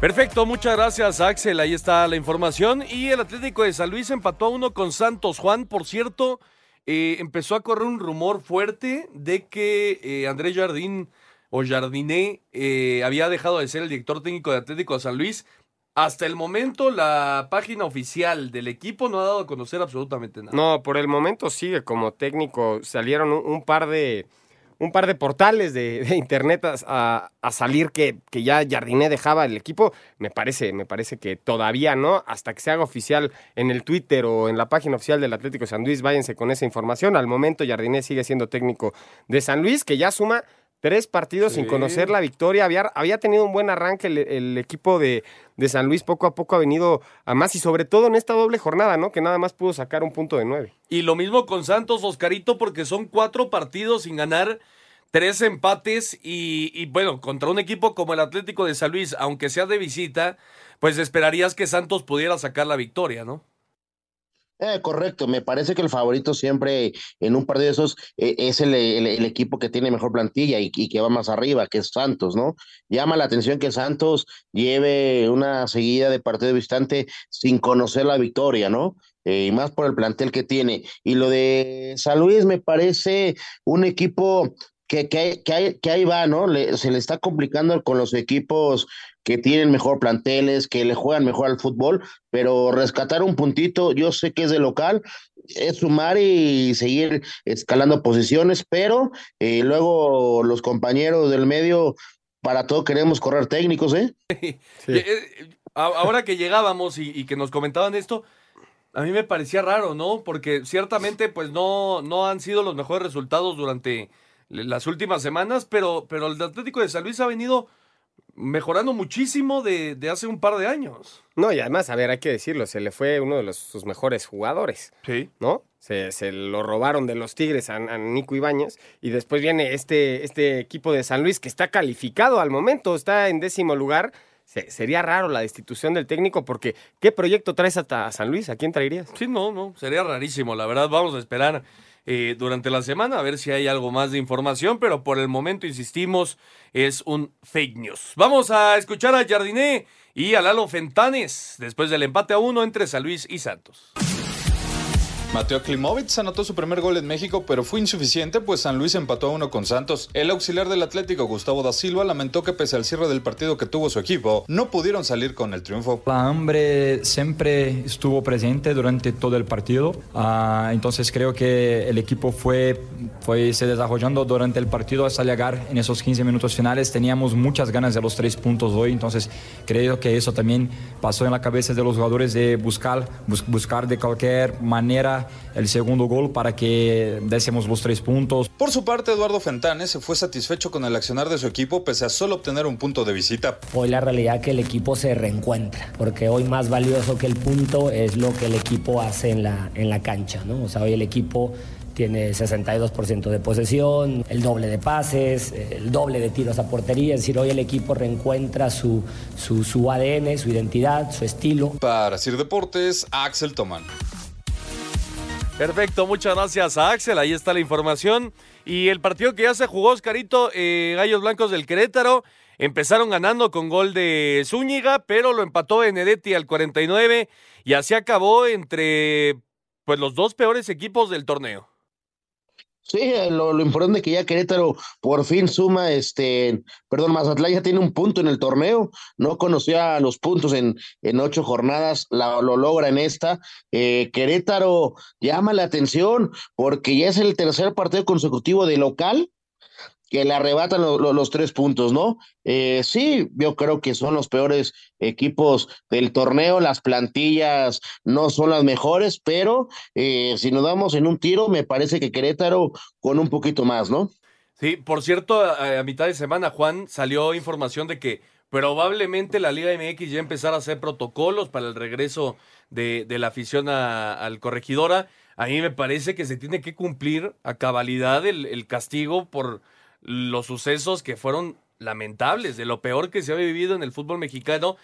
Perfecto, muchas gracias Axel, ahí está la información. Y el Atlético de San Luis empató a uno con Santos. Juan, por cierto, eh, empezó a correr un rumor fuerte de que eh, Andrés Jardín o Jardiné eh, había dejado de ser el director técnico de Atlético de San Luis. Hasta el momento la página oficial del equipo no ha dado a conocer absolutamente nada. No, por el momento sigue como técnico. Salieron un, un par de un par de portales de, internet a, a, salir que, que ya Jardiné dejaba el equipo. Me parece, me parece que todavía no, hasta que se haga oficial en el Twitter o en la página oficial del Atlético de San Luis, váyanse con esa información. Al momento Jardiné sigue siendo técnico de San Luis, que ya suma tres partidos sí. sin conocer la victoria. Había, había tenido un buen arranque el, el equipo de, de, San Luis, poco a poco ha venido a más y sobre todo en esta doble jornada, ¿no? Que nada más pudo sacar un punto de nueve. Y lo mismo con Santos, Oscarito, porque son cuatro partidos sin ganar. Tres empates y, y bueno, contra un equipo como el Atlético de San Luis, aunque sea de visita, pues esperarías que Santos pudiera sacar la victoria, ¿no? Eh, correcto, me parece que el favorito siempre en un partido de esos eh, es el, el, equipo que tiene mejor plantilla y, que va más arriba, que es Santos, ¿no? Llama la atención que Santos lleve una seguida de partido de visitante sin conocer la victoria, ¿no? Eh, y más por el plantel que tiene. Y lo de San Luis me parece un equipo que, que, que, que ahí va, ¿no? Le, se le está complicando con los equipos que tienen mejor planteles, que le juegan mejor al fútbol, pero rescatar un puntito, yo sé que es de local, es sumar y seguir escalando posiciones, pero eh, luego los compañeros del medio, para todo queremos correr técnicos, ¿eh? Sí. Ahora que llegábamos y, y, que nos comentaban esto, a mí me parecía raro, ¿no? Porque ciertamente pues no, no han sido los mejores resultados durante las últimas semanas, pero, pero el Atlético de San Luis ha venido mejorando muchísimo de, de, hace un par de años. No, y además, a ver, hay que decirlo, se le fue uno de los, sus mejores jugadores. Sí. ¿No? Se, se lo robaron de los Tigres a, a, Nico Ibáñez. Y después viene este, este equipo de San Luis que está calificado al momento, está en décimo lugar. Se, sería raro la destitución del técnico porque ¿qué proyecto traes hasta San Luis? ¿A quién traerías? Sí, no, no, sería rarísimo, la verdad. Vamos a esperar eh, durante la semana a ver si hay algo más de información, pero por el momento, insistimos, es un fake news. Vamos a escuchar a Jardiné y a Lalo Fentanes después del empate a uno entre San Luis y Santos. Mateo Klimovic anotó su primer gol en México, pero fue insuficiente, pues San Luis empató a uno con Santos. El auxiliar del Atlético, Gustavo da Silva, lamentó que pese al cierre del partido que tuvo su equipo, no pudieron salir con el triunfo. La hambre siempre estuvo presente durante todo el partido, uh, entonces creo que el equipo fue, fue se desarrollando durante el partido hasta llegar en esos 15 minutos finales. Teníamos muchas ganas de los tres puntos hoy, entonces creo que eso también pasó en la cabeza de los jugadores de buscar, bus buscar de cualquier manera el segundo gol para que désemos los tres puntos. Por su parte, Eduardo Fentanes se fue satisfecho con el accionar de su equipo pese a solo obtener un punto de visita. Hoy la realidad es que el equipo se reencuentra, porque hoy más valioso que el punto es lo que el equipo hace en la, en la cancha, ¿no? O sea, hoy el equipo tiene 62% de posesión, el doble de pases, el doble de tiros a portería. Es decir, hoy el equipo reencuentra su, su, su ADN, su identidad, su estilo. Para Sir Deportes, Axel Toman. Perfecto, muchas gracias a Axel, ahí está la información. Y el partido que ya se jugó, Oscarito, eh, Gallos Blancos del Querétaro, empezaron ganando con gol de Zúñiga, pero lo empató Benedetti al 49 y así acabó entre pues los dos peores equipos del torneo. Sí, lo, lo, importante es que ya Querétaro por fin suma, este, perdón, Mazatlán ya tiene un punto en el torneo, no conocía los puntos en, en ocho jornadas, la, lo logra en esta. Eh, Querétaro llama la atención porque ya es el tercer partido consecutivo de local que le arrebatan lo, lo, los tres puntos, ¿no? Eh, sí, yo creo que son los peores equipos del torneo, las plantillas no son las mejores, pero eh, si nos damos en un tiro, me parece que Querétaro con un poquito más, ¿no? Sí, por cierto, a, mitad de semana, Juan, salió información de que probablemente la Liga MX ya empezara a hacer protocolos para el regreso de, la afición al corregidora. A mí me parece que se tiene que cumplir a cabalidad el castigo por los sucesos que fueron lamentables, de lo peor que se ha vivido en el fútbol mexicano.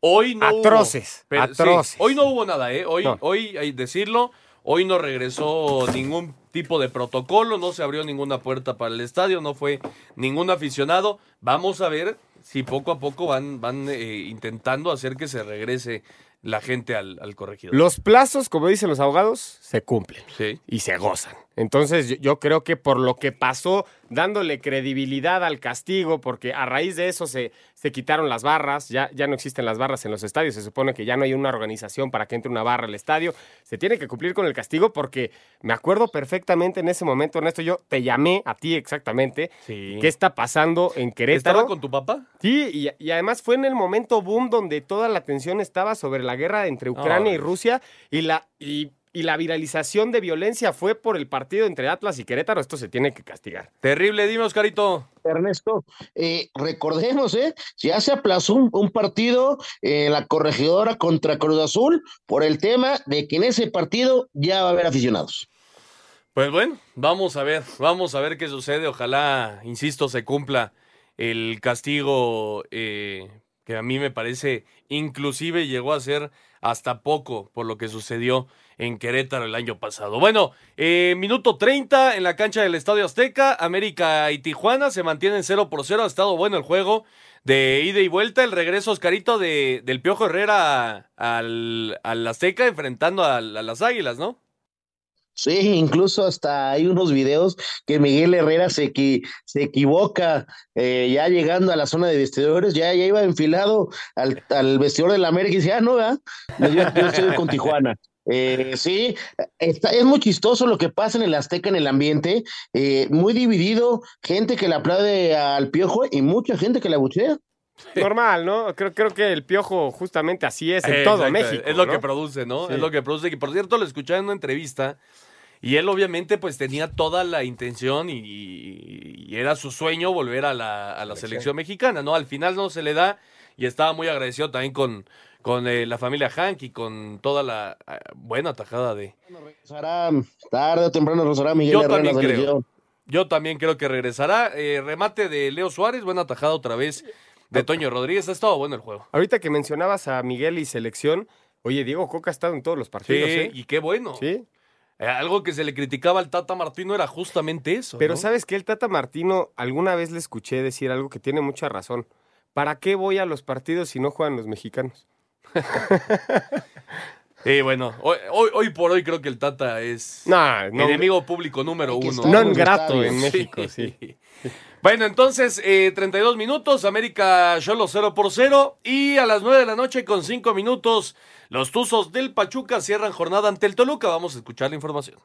Hoy no Atroces, hubo, pero- sí, atroces. hoy no hubo nada, ¿eh? Hoy, No. hoy hay decirlo, hoy no regresó ningún tipo de protocolo, no se abrió ninguna puerta para el estadio, no fue ningún aficionado. Vamos a ver si poco a poco van, van eh, intentando hacer que se regrese la gente al, al corregidor. Los plazos, como dicen los abogados, se cumplen Sí. y se gozan. Entonces yo, yo creo que por lo que pasó, dándole credibilidad al castigo, porque a raíz de eso se, se quitaron las barras, ya, ya no existen las barras en los estadios, se supone que ya no hay una organización para que entre una barra al estadio, se tiene que cumplir con el castigo porque me acuerdo perfectamente en ese momento, Ernesto, yo te llamé a ti exactamente, Sí. qué está pasando en Querétaro. ¿Estaba con tu papá? Sí, y, y además fue en el momento boom donde toda la atención estaba sobre la guerra entre Ucrania y Rusia y la, y, y la viralización de violencia fue por el partido entre Atlas y Querétaro. Esto se tiene que castigar. Terrible, dime, Oscarito. Ernesto, eh, recordemos, ¿eh? Ya se aplazó un, un partido en la corregidora contra Cruz Azul por el tema de que en ese partido ya va a haber aficionados. Pues bueno, vamos a ver, vamos a ver qué sucede. Ojalá, insisto, se cumpla el castigo eh, que a mí me parece inclusive llegó a ser hasta poco por lo que sucedió en Querétaro el año pasado. Bueno, eh, minuto 30 en la cancha del Estadio Azteca, América y Tijuana se mantienen 0 por 0, ha estado bueno el juego de ida y vuelta, el regreso Oscarito de, del Piojo Herrera al, al Azteca enfrentando a las Águilas, ¿no? Sí, incluso hasta hay unos videos que Miguel Herrera se, equi- se equivoca eh, ya llegando a la zona de vestidores, ya, ya iba enfilado al, al vestidor del América y dice, ah, no, ¿verdad? Yo, yo estoy con Tijuana. Eh, sí, está, es muy chistoso lo que pasa en el Azteca, en el ambiente, eh, muy dividido, gente que le aplaude al piojo y mucha gente que le abuchea. Normal, ¿no? Creo, creo que el piojo justamente así es en Eh, todo exacto, México. Es lo ¿no? que produce, ¿no? Sí. Es lo que produce. Y por cierto, lo escuché en una entrevista. Y él obviamente pues tenía toda la intención y, y- y era su sueño volver a la, a la selección mexicana, ¿no? Al final no se le da y estaba muy agradecido también con, con eh, la familia Hank y con toda la eh, buena tajada de... Regresará tarde o temprano regresará Miguel Yo Herrera también creo. Yo también creo que regresará. Eh, remate de Leo Suárez, buena tajada otra vez de Toño Rodríguez. Ha estado bueno el juego. Ahorita que mencionabas a Miguel y selección, oye, Diego Coca ha estado en todos los Sí, partidos, ¿eh? y qué bueno. Sí. Eh, algo que se le criticaba al Tata Martino era justamente eso. Pero ¿no? sabes que el Tata Martino alguna vez le escuché decir algo que tiene mucha razón. ¿Para qué voy a los partidos si no juegan los mexicanos? Sí, bueno, hoy, hoy, hoy por hoy creo que el Tata es No, no. enemigo público número uno. los grato en México, sí. Bueno, entonces, eh, 32 minutos, América Cholo 0 por 0. Y a las 9 de la noche, con 5 minutos, los Tuzos del Pachuca cierran jornada ante el Toluca. Vamos a escuchar la información.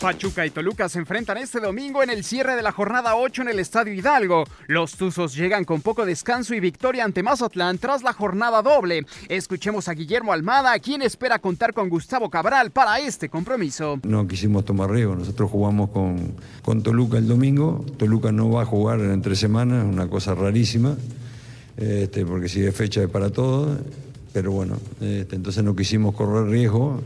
Pachuca y Toluca se enfrentan este domingo en el cierre de la jornada 8 en el Estadio Hidalgo. Los Tuzos llegan con poco descanso y victoria ante Mazatlán tras la jornada doble. Escuchemos a Guillermo Almada, quien espera contar con Gustavo Cabral para este compromiso. No quisimos tomar riesgo, nosotros jugamos con, con Toluca el domingo, Toluca no va a jugar en tres semanas, una cosa rarísima, este, porque sigue fecha para todos, pero bueno, este, entonces no quisimos correr riesgo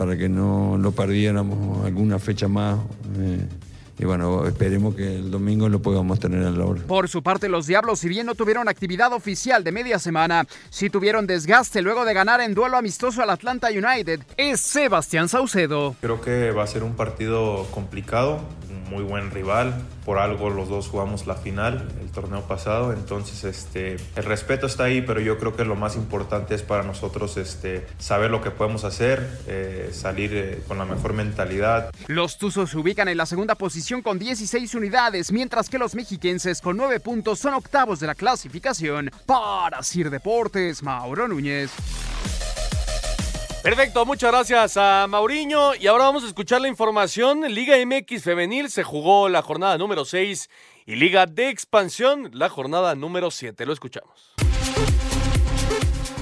para que no lo perdiéramos alguna fecha más. eh, y bueno, esperemos que el domingo lo podamos tener a la hora. Por su parte, los Diablos, si bien no tuvieron actividad oficial de media semana, sí tuvieron desgaste luego de ganar en duelo amistoso al Atlanta United. Es Sebastián Saucedo. Creo que va a ser un partido complicado, muy buen rival. Por algo los dos jugamos la final el torneo pasado, entonces este, el respeto está ahí, pero yo creo que lo más importante es para nosotros este, saber lo que podemos hacer, eh, salir eh, con la mejor mentalidad. Los Tuzos se ubican en la segunda posición con 16 unidades, mientras que los mexiquenses con 9 puntos son octavos de la clasificación. Para Sir Deportes, Mauro Núñez. Perfecto, muchas gracias a Mauriño. Y ahora vamos a escuchar la información. Liga MX Femenil se jugó la jornada número 6 y Liga de Expansión la jornada número 7. Lo escuchamos.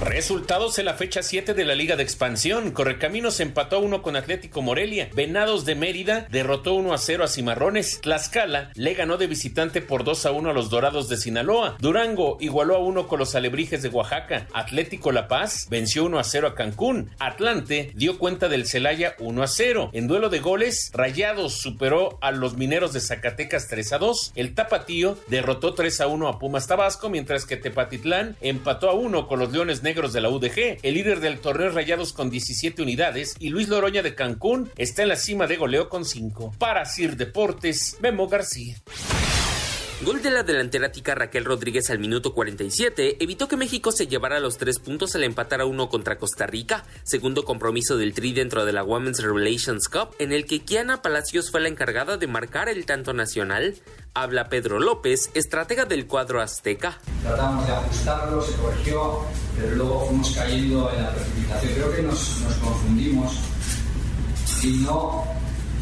Resultados en la fecha 7 de la Liga de Expansión. Correcaminos empató a 1 con Atlético Morelia. Venados de Mérida derrotó 1 a 0 a Cimarrones. Tlaxcala le ganó de visitante por 2 a 1 a los Dorados de Sinaloa. Durango igualó a 1 con los Alebrijes de Oaxaca. Atlético La Paz venció 1 a 0 a Cancún. Atlante dio cuenta del Celaya 1 a 0. En duelo de goles, Rayados superó a los Mineros de Zacatecas 3 a 2. El Tapatío derrotó 3 a 1 a Pumas Tabasco, mientras que Tepatitlán empató a 1 con los Leones Negros de la UDG. El líder del torneo Rayados con 17 unidades y Luis Loroña de Cancún está en la cima de goleo con 5. Para Sir Deportes, Memo García. Gol de la delantera tica Raquel Rodríguez al minuto 47 evitó que México se llevara los tres puntos al empatar a uno contra Costa Rica, segundo compromiso del Tri dentro de la Women's Relations Cup, en el que Kiana Palacios fue la encargada de marcar el tanto nacional. Habla Pedro López, estratega del cuadro azteca. Tratamos de ajustarlo, se corrigió, pero luego fuimos cayendo en la precipitación. Creo que nos, confundimos y no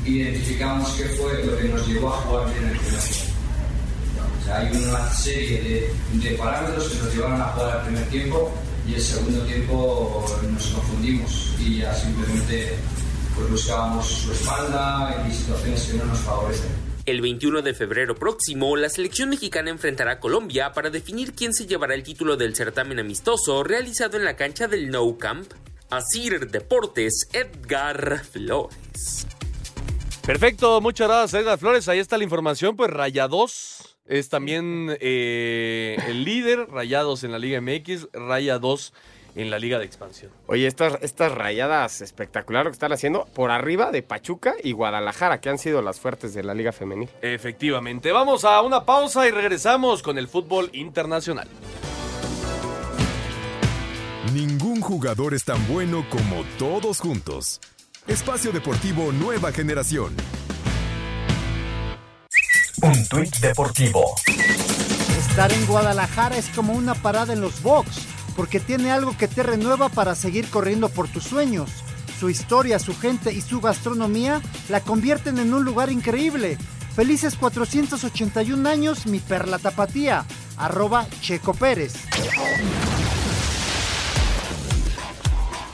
identificamos qué fue lo que nos llevó a jugar bien el sea, hay una serie de, de parámetros que nos llevaron a jugar al primer tiempo y el segundo tiempo nos confundimos y ya simplemente pues, buscábamos su espalda y situaciones que no nos favorecen. El 21 de febrero próximo, la selección mexicana enfrentará a Colombia para definir quién se llevará el título del certamen amistoso realizado en la cancha del Nou Camp. Asir Deportes, Edgar Flores. Perfecto, muchas gracias Edgar Flores. Ahí está la información, pues Rayados es también eh, el líder, Rayados en la Liga MX, Rayados en la Liga de Expansión. Oye, estas, estas rayadas espectaculares que están haciendo por arriba de Pachuca y Guadalajara, que han sido las fuertes de la Liga Femenil. Efectivamente. Vamos a una pausa y regresamos con el fútbol internacional. Ningún jugador es tan bueno como todos juntos. Espacio Deportivo Nueva Generación. Un tuit deportivo. Estar en Guadalajara es como una parada en los box, porque tiene algo que te renueva para seguir corriendo por tus sueños. Su historia, su gente y su gastronomía la convierten en un lugar increíble. Felices 481 años, mi perla tapatía. Arroba Checo Pérez.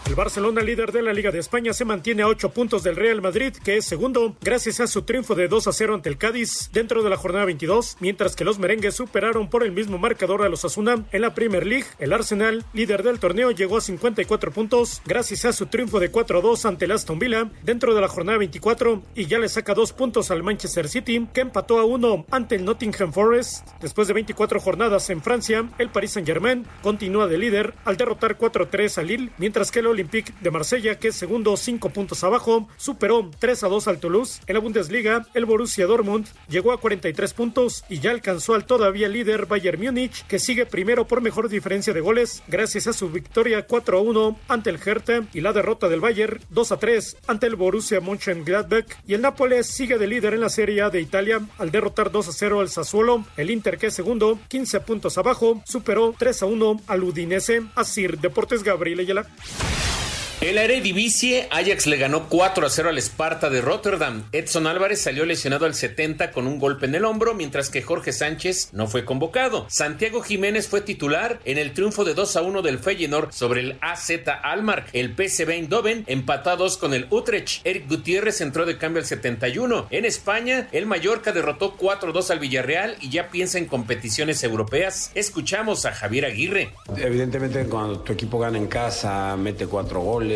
El Barcelona, líder de la Liga de España, se mantiene a 8 puntos del Real Madrid, que es segundo, gracias a su triunfo de 2 a 0 ante el Cádiz dentro de la jornada 22, mientras que los merengues superaron por el mismo marcador a los Asuna en la Premier League. El Arsenal, líder del torneo, llegó a 54 puntos gracias a su triunfo de 4 a 2 ante el Aston Villa dentro de la jornada 24 y ya le saca 2 puntos al Manchester City, que empató a 1 ante el Nottingham Forest. Después de 24 jornadas en Francia, el Paris Saint-Germain continúa de líder al derrotar 4-3 a Lille, mientras que el Olympique de Marsella, que es segundo cinco puntos abajo, superó 3 a 2 al Toulouse. En la Bundesliga, el Borussia Dortmund llegó a 43 puntos y ya alcanzó al todavía líder Bayern Múnich, que sigue primero por mejor diferencia de goles, gracias a su victoria 4 a 1 ante el Hertha y la derrota del Bayern 2 a 3 ante el Borussia Mönchengladbach. Y el Nápoles sigue de líder en la Serie A de Italia al derrotar 2 a 0 al Sassuolo. El Inter, que segundo, 15 puntos abajo, superó 3 a 1 al Udinese. Asir Deportes Gabriel Ayala. El Eredivisie, Ajax le ganó 4 a 0 al Sparta de Rotterdam. Edson Álvarez salió lesionado al 70 con un golpe en el hombro, mientras que Jorge Sánchez no fue convocado. Santiago Jiménez fue titular en el triunfo de 2 a 1 del Feyenoord sobre el AZ Almar. El PSV Eindhoven 2 con el Utrecht. Eric Gutiérrez entró de cambio al 71. En España, el Mallorca derrotó 4 a 2 al Villarreal y ya piensa en competiciones europeas. Escuchamos a Javier Aguirre. Evidentemente, cuando tu equipo gana en casa, mete cuatro goles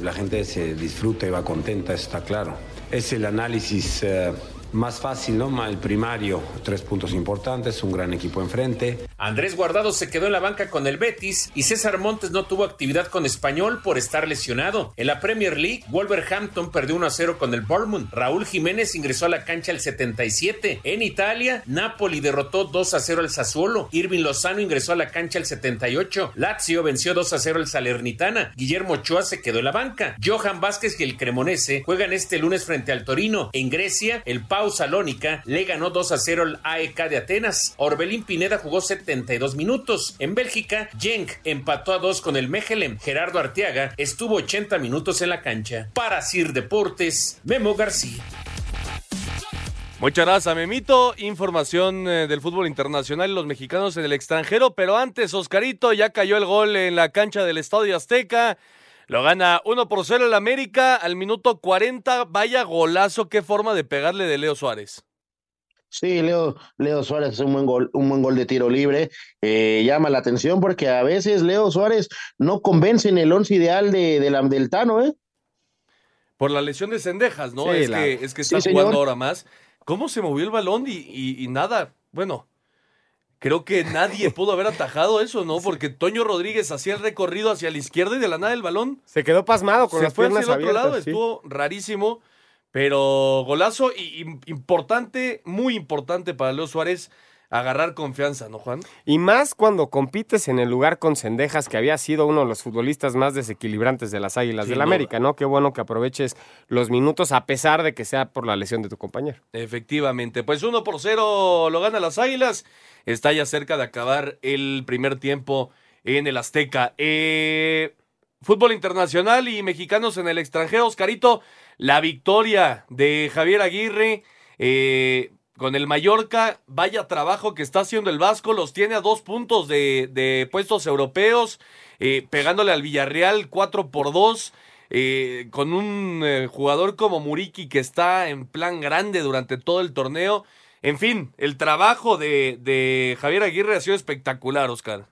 la gente se disfruta y va contenta, está claro. Es el análisis eh, más fácil, ¿no? El primario, tres puntos importantes, un gran equipo enfrente. Andrés Guardado se quedó en la banca con el Betis y César Montes no tuvo actividad con Español por estar lesionado. En la Premier League, Wolverhampton perdió 1 a 0 con el Bournemouth. Raúl Jiménez ingresó a la cancha al 77. En Italia, Napoli derrotó 2 a 0 al Sassuolo. Irving Lozano ingresó a la cancha al 78. Lazio venció 2 a 0 al Salernitana. Guillermo Ochoa se quedó en la banca. Johan Vázquez y el Cremonese juegan este lunes frente al Torino. En Grecia, el Salónica le ganó 2 a 0 al AEK de Atenas. Orbelín Pineda jugó 72 minutos. En Bélgica, Genk empató a 2 con el Mechelen. Gerardo Arteaga estuvo 80 minutos en la cancha. Para Sir Deportes, Memo García. Muchas gracias, Memito. Información eh, del fútbol internacional y los mexicanos en el extranjero. Pero antes, Oscarito, ya cayó el gol en la cancha del Estadio Azteca. Lo gana 1 por 0 el América al minuto 40. Vaya golazo, qué forma de pegarle de Leo Suárez. Sí, Leo, Leo Suárez es un buen gol, un buen gol de tiro libre. Eh, llama la atención porque a veces Leo Suárez no convence en el once ideal de, de la, del Tano, ¿eh? Por la lesión de Cendejas, ¿no? Sí, es, la- que, es que está Sí, jugando ahora más. ¿Cómo se movió el balón y, y- y nada? Bueno, creo que nadie pudo haber atajado eso, ¿no? Porque Toño Rodríguez hacía el recorrido hacia la izquierda y de la nada el balón Se quedó pasmado con se las fue hacia el otro abiertas. lado. sí. Estuvo rarísimo, pero golazo y importante, muy importante para Leo Suárez agarrar confianza, ¿no, Juan? Y más cuando compites en el lugar con Cendejas, que había sido uno de los futbolistas más desequilibrantes de las Águilas del. América, ¿no? Qué bueno que aproveches los minutos a pesar de que sea por la lesión de tu compañero. Efectivamente, pues uno por cero lo gana las Águilas. Está ya cerca de acabar el primer tiempo en el Azteca. Eh, fútbol internacional y mexicanos en el extranjero. Oscarito, la victoria de Javier Aguirre eh, con el Mallorca. Vaya trabajo que está haciendo el Vasco. Los tiene a dos puntos de, de puestos europeos, eh, pegándole al Villarreal 4 por 2. eh, con un eh, jugador como Muriki que está en plan grande durante todo el torneo. En fin, el trabajo de, de Javier Aguirre ha sido espectacular, Oscar.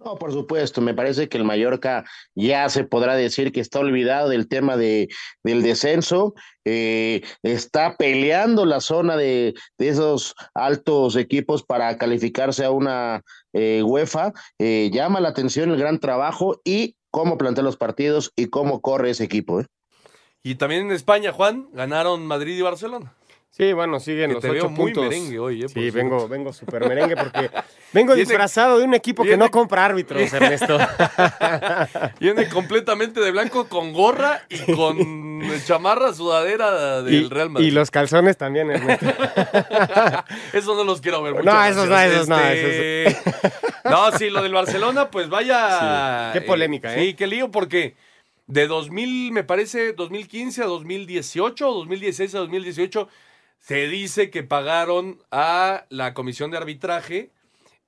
No, por supuesto, me parece que el Mallorca ya se podrá decir que está olvidado del tema de, del descenso, eh, está peleando la zona de, de esos altos equipos para calificarse a una eh, UEFA, eh, llama la atención el gran trabajo y cómo plantea los partidos y cómo corre ese equipo. Y también en España, Juan, ganaron Madrid y Barcelona. Sí, bueno, siguen Que los te ocho veo muy puntos. merengue hoy, ¿eh? Sí, vengo, vengo súper merengue porque vengo disfrazado de un equipo que no compra árbitros, Ernesto. Viene completamente de blanco con gorra y con chamarra sudadera del y, Real Madrid. y los calzones también, Ernesto. Esos no los quiero ver. No, esos no, esos no, Este, No, sí, lo del Barcelona, pues vaya. Sí, qué polémica, ¿eh? Sí, qué lío, porque de 2000, me parece, 2015 a 2018, o 2016 a 2018, se dice que pagaron a la comisión de arbitraje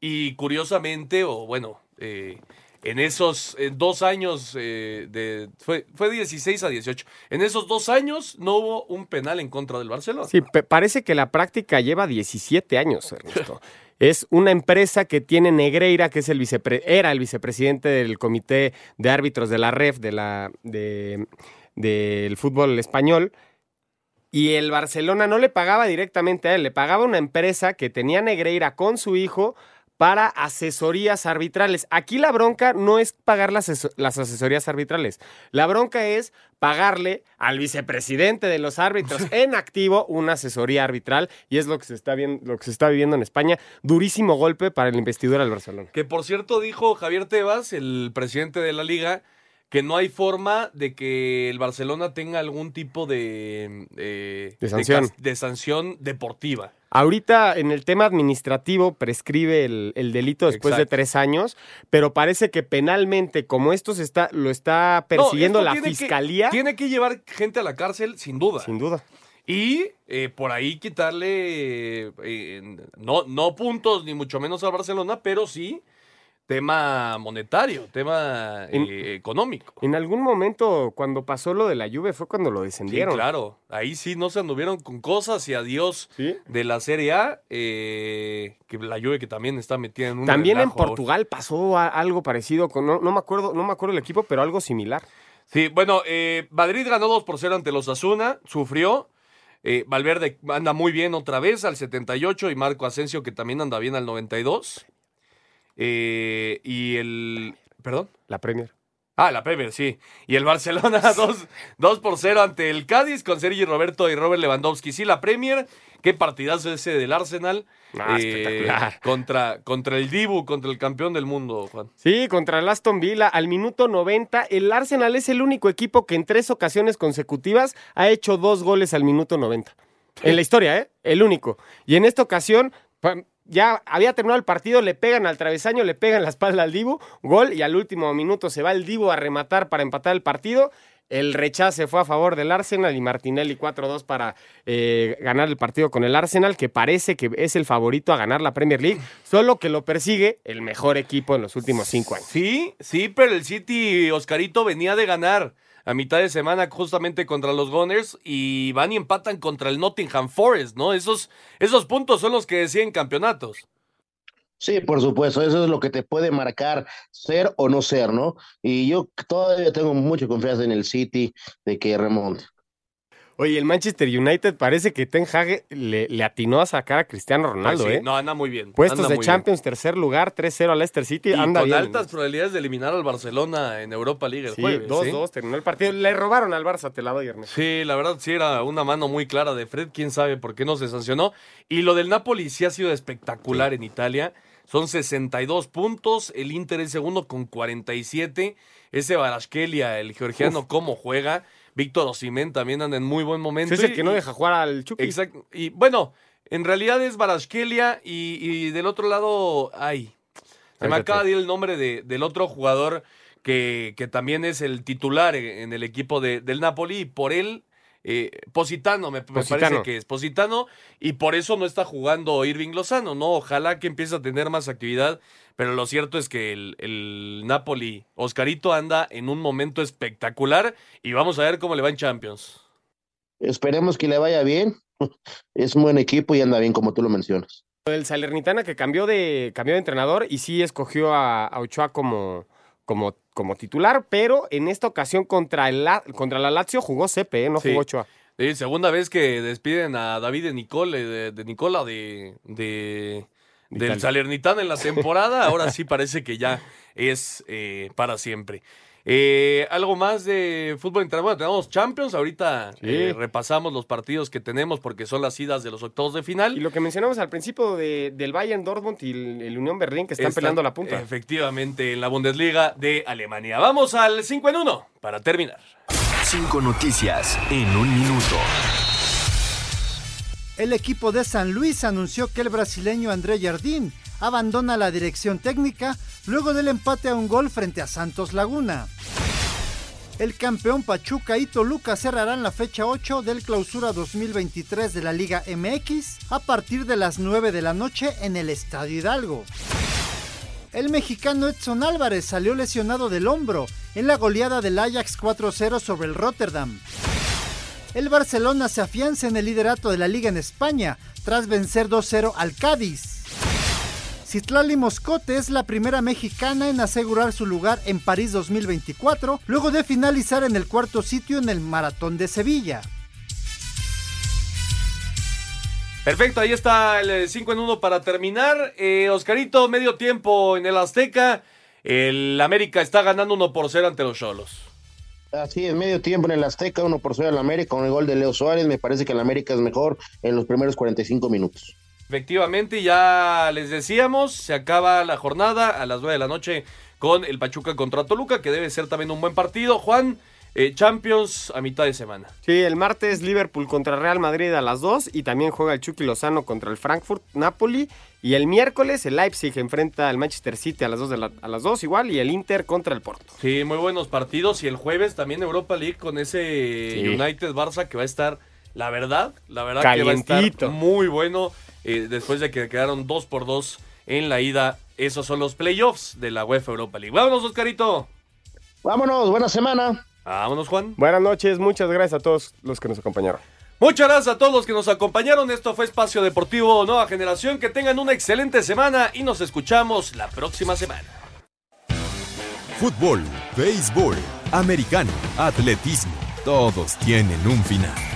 y curiosamente, o bueno, eh, en esos dos años, eh, de, fue, fue 16 a 18, en esos dos años no hubo un penal en contra del Barcelona. Sí, parece que la práctica lleva 17 años, Ernesto. Es una empresa que tiene Negreira, que es el vicepre- era el vicepresidente del comité de árbitros de la REF, de la, de- del fútbol español. Y el Barcelona no le pagaba directamente a él, le pagaba a una empresa que tenía Negreira con su hijo para asesorías arbitrales. Aquí la bronca no es pagar las, las asesorías arbitrales. La bronca es pagarle al vicepresidente de los árbitros en activo una asesoría arbitral y es lo que se está viendo, lo que se está viviendo en España. Durísimo golpe para el investidor al Barcelona. Que por cierto dijo Javier Tebas, el presidente de la liga, que no hay forma de que el Barcelona tenga algún tipo de, eh, De sanción. de sanción deportiva. Ahorita en el tema administrativo prescribe el, el delito después de tres años, pero parece que penalmente, como esto se está, lo está persiguiendo No, la que- fiscalía, tiene que llevar gente a la cárcel, sin duda. sin duda. Y eh, por ahí quitarle, eh, no, no puntos ni mucho menos al Barcelona, pero sí tema monetario, tema En- eh, económico. En algún momento, cuando pasó lo de la lluvia, fue cuando lo Sí, descendieron. claro. Ahí sí no se anduvieron con cosas y adiós Sí. de la Serie A, eh, que la Juve que también está metida en un También en relajo. Portugal pasó algo parecido, con, no, no me acuerdo, no me acuerdo el equipo, pero algo similar. Sí, bueno, eh, Madrid ganó 2 por 0 ante los Asuna, sufrió. Eh, Valverde anda muy bien otra vez al 78 y Marco Asensio que también anda bien al 92. Eh, y el... ¿Perdón? La Premier. Ah, la Premier, sí. Y el Barcelona 2, 2 por 0 ante el Cádiz con Sergi Roberto y Robert Lewandowski. Sí, la Premier, qué partidazo ese del Arsenal. Ah, Eh, espectacular. Contra, contra el Dibu, contra el campeón del mundo, Juan. Sí, contra el Aston Villa al minuto 90. El Arsenal es el único equipo que en tres ocasiones consecutivas ha hecho dos goles al minuto 90. En la historia, ¿eh? El único. Y en esta ocasión, ya había terminado el partido, le pegan al travesaño, le pegan la espalda al Dibu, gol, y al último minuto se va el Dibu a rematar para empatar el partido. El rechace fue a favor del Arsenal y Martinelli 4-2 para eh, ganar el partido con el Arsenal, que parece que es el favorito a ganar la Premier League, solo que lo persigue el mejor equipo en los últimos cinco años. Sí, sí, pero el City, Oscarito, venía de ganar a mitad de semana justamente contra los Gunners y van y empatan contra el Nottingham Forest, ¿no? Esos, esos puntos son los que deciden campeonatos. Sí, por supuesto, eso es lo que te puede marcar ser o no ser, ¿no? Y yo todavía tengo mucha confianza en el City de que remonte. Oye, el Manchester United parece que Ten Hag le, le atinó a sacar a Cristiano Ronaldo, Pues sí, ¿eh? No, anda muy bien. Puestos anda de Champions, tercer lugar, 3-0 al Leicester City, bien. Y anda con bien. altas probabilidades de eliminar al Barcelona en Europa League el Sí, jueves. 2-2, ¿sí? terminó el partido. Le robaron al Barça, te la doy, Ernesto. Sí, la verdad sí era una mano muy clara de Fred, quién sabe por qué no se sancionó. Y lo del Napoli sí ha sido espectacular en Italia. Son 62 puntos, el Inter es segundo con 47. Ese Baraskelia, el georgiano, cómo juega. Víctor Osimhen también anda en muy buen momento. Es el Y- que no deja jugar al Chucky. Exacto. Y bueno, en realidad es Baraskelia y, y del otro lado, ay, se me acaba de ir el nombre de- del otro jugador que, que también es el titular en, en el equipo de- del Napoli y por él, eh, Positano, me, parece que es Positano y por eso no está jugando Irving Lozano, ¿no? Ojalá que empiece a tener más actividad, pero lo cierto es que el, el Napoli, Oscarito, anda en un momento espectacular y vamos a ver cómo le va en Champions. Esperemos que le vaya bien. Es un buen equipo y anda bien, como tú lo mencionas. El Salernitana que cambió de, cambió de entrenador y sí escogió a, a Ochoa como, como, como titular, pero en esta ocasión contra, el, La- contra la Lazio jugó Cepe, ¿eh? no Sí. jugó Ochoa. Sí, segunda vez que despiden a David de Nicole, de, de Nicola de, de- del Italia. Salernitana en la temporada. Ahora sí parece que ya es eh, para siempre. Eh, algo más de fútbol internacional. Bueno, tenemos Champions. Ahorita Sí. eh, repasamos los partidos que tenemos porque son las idas de los octavos de final. Y lo que mencionamos al principio de- del Bayern Dortmund y el, el Unión Berlín que están, Están, peleando la punta. Efectivamente, en la Bundesliga de Alemania. Vamos al 5 en 1 para terminar. Cinco noticias en un minuto. El equipo de San Luis anunció que el brasileño André Jardín abandona la dirección técnica luego del empate a un gol frente a Santos Laguna. El campeón Pachuca y Toluca cerrarán la fecha 8 del clausura 2023 de la Liga MX a partir de las 9 de la noche en el Estadio Hidalgo. El mexicano Edson Álvarez salió lesionado del hombro en la goleada del Ajax 4-0 sobre el Rotterdam. El Barcelona se afianza en el liderato de la liga en España tras vencer 2-0 al Cádiz. Citlali Moscote es la primera mexicana en asegurar su lugar en París 2024 luego de finalizar en el cuarto sitio en el Maratón de Sevilla. Perfecto, ahí está el 5 en 1 para terminar. Eh, Oscarito, medio tiempo en el Azteca. El América está ganando 1 por 0 ante los Cholos. Así es, medio tiempo en el Azteca, uno por cero al América con el gol de Leo Suárez. Me parece que el América es mejor en los primeros 45 minutos. Efectivamente, ya les decíamos, se acaba la jornada a las 9 de la noche con el Pachuca contra Toluca, que debe ser también un buen partido. Juan, eh, Champions a mitad de semana. Sí, el martes Liverpool contra Real Madrid a las 2 y también juega el Chucky Lozano contra el Frankfurt Napoli y el miércoles el Leipzig enfrenta al Manchester City a las 2 de la- a las 2 igual y el Inter contra el Porto. Sí, muy buenos partidos. Y el jueves también Europa League con ese Sí. United Barça que va a estar, la verdad, la verdad que va a estar Calientito. muy bueno eh, después de que quedaron 2 por 2 en la ida. Esos son los playoffs de la UEFA Europa League. Vámonos, Oscarito. Vámonos, buena semana. Vámonos, Juan. Buenas noches, muchas gracias a todos los que nos acompañaron. Muchas gracias a todos los que nos acompañaron. Esto fue Espacio Deportivo Nueva Generación. Que tengan una excelente semana y nos escuchamos la próxima semana. Fútbol, béisbol, americano, atletismo, todos tienen un final.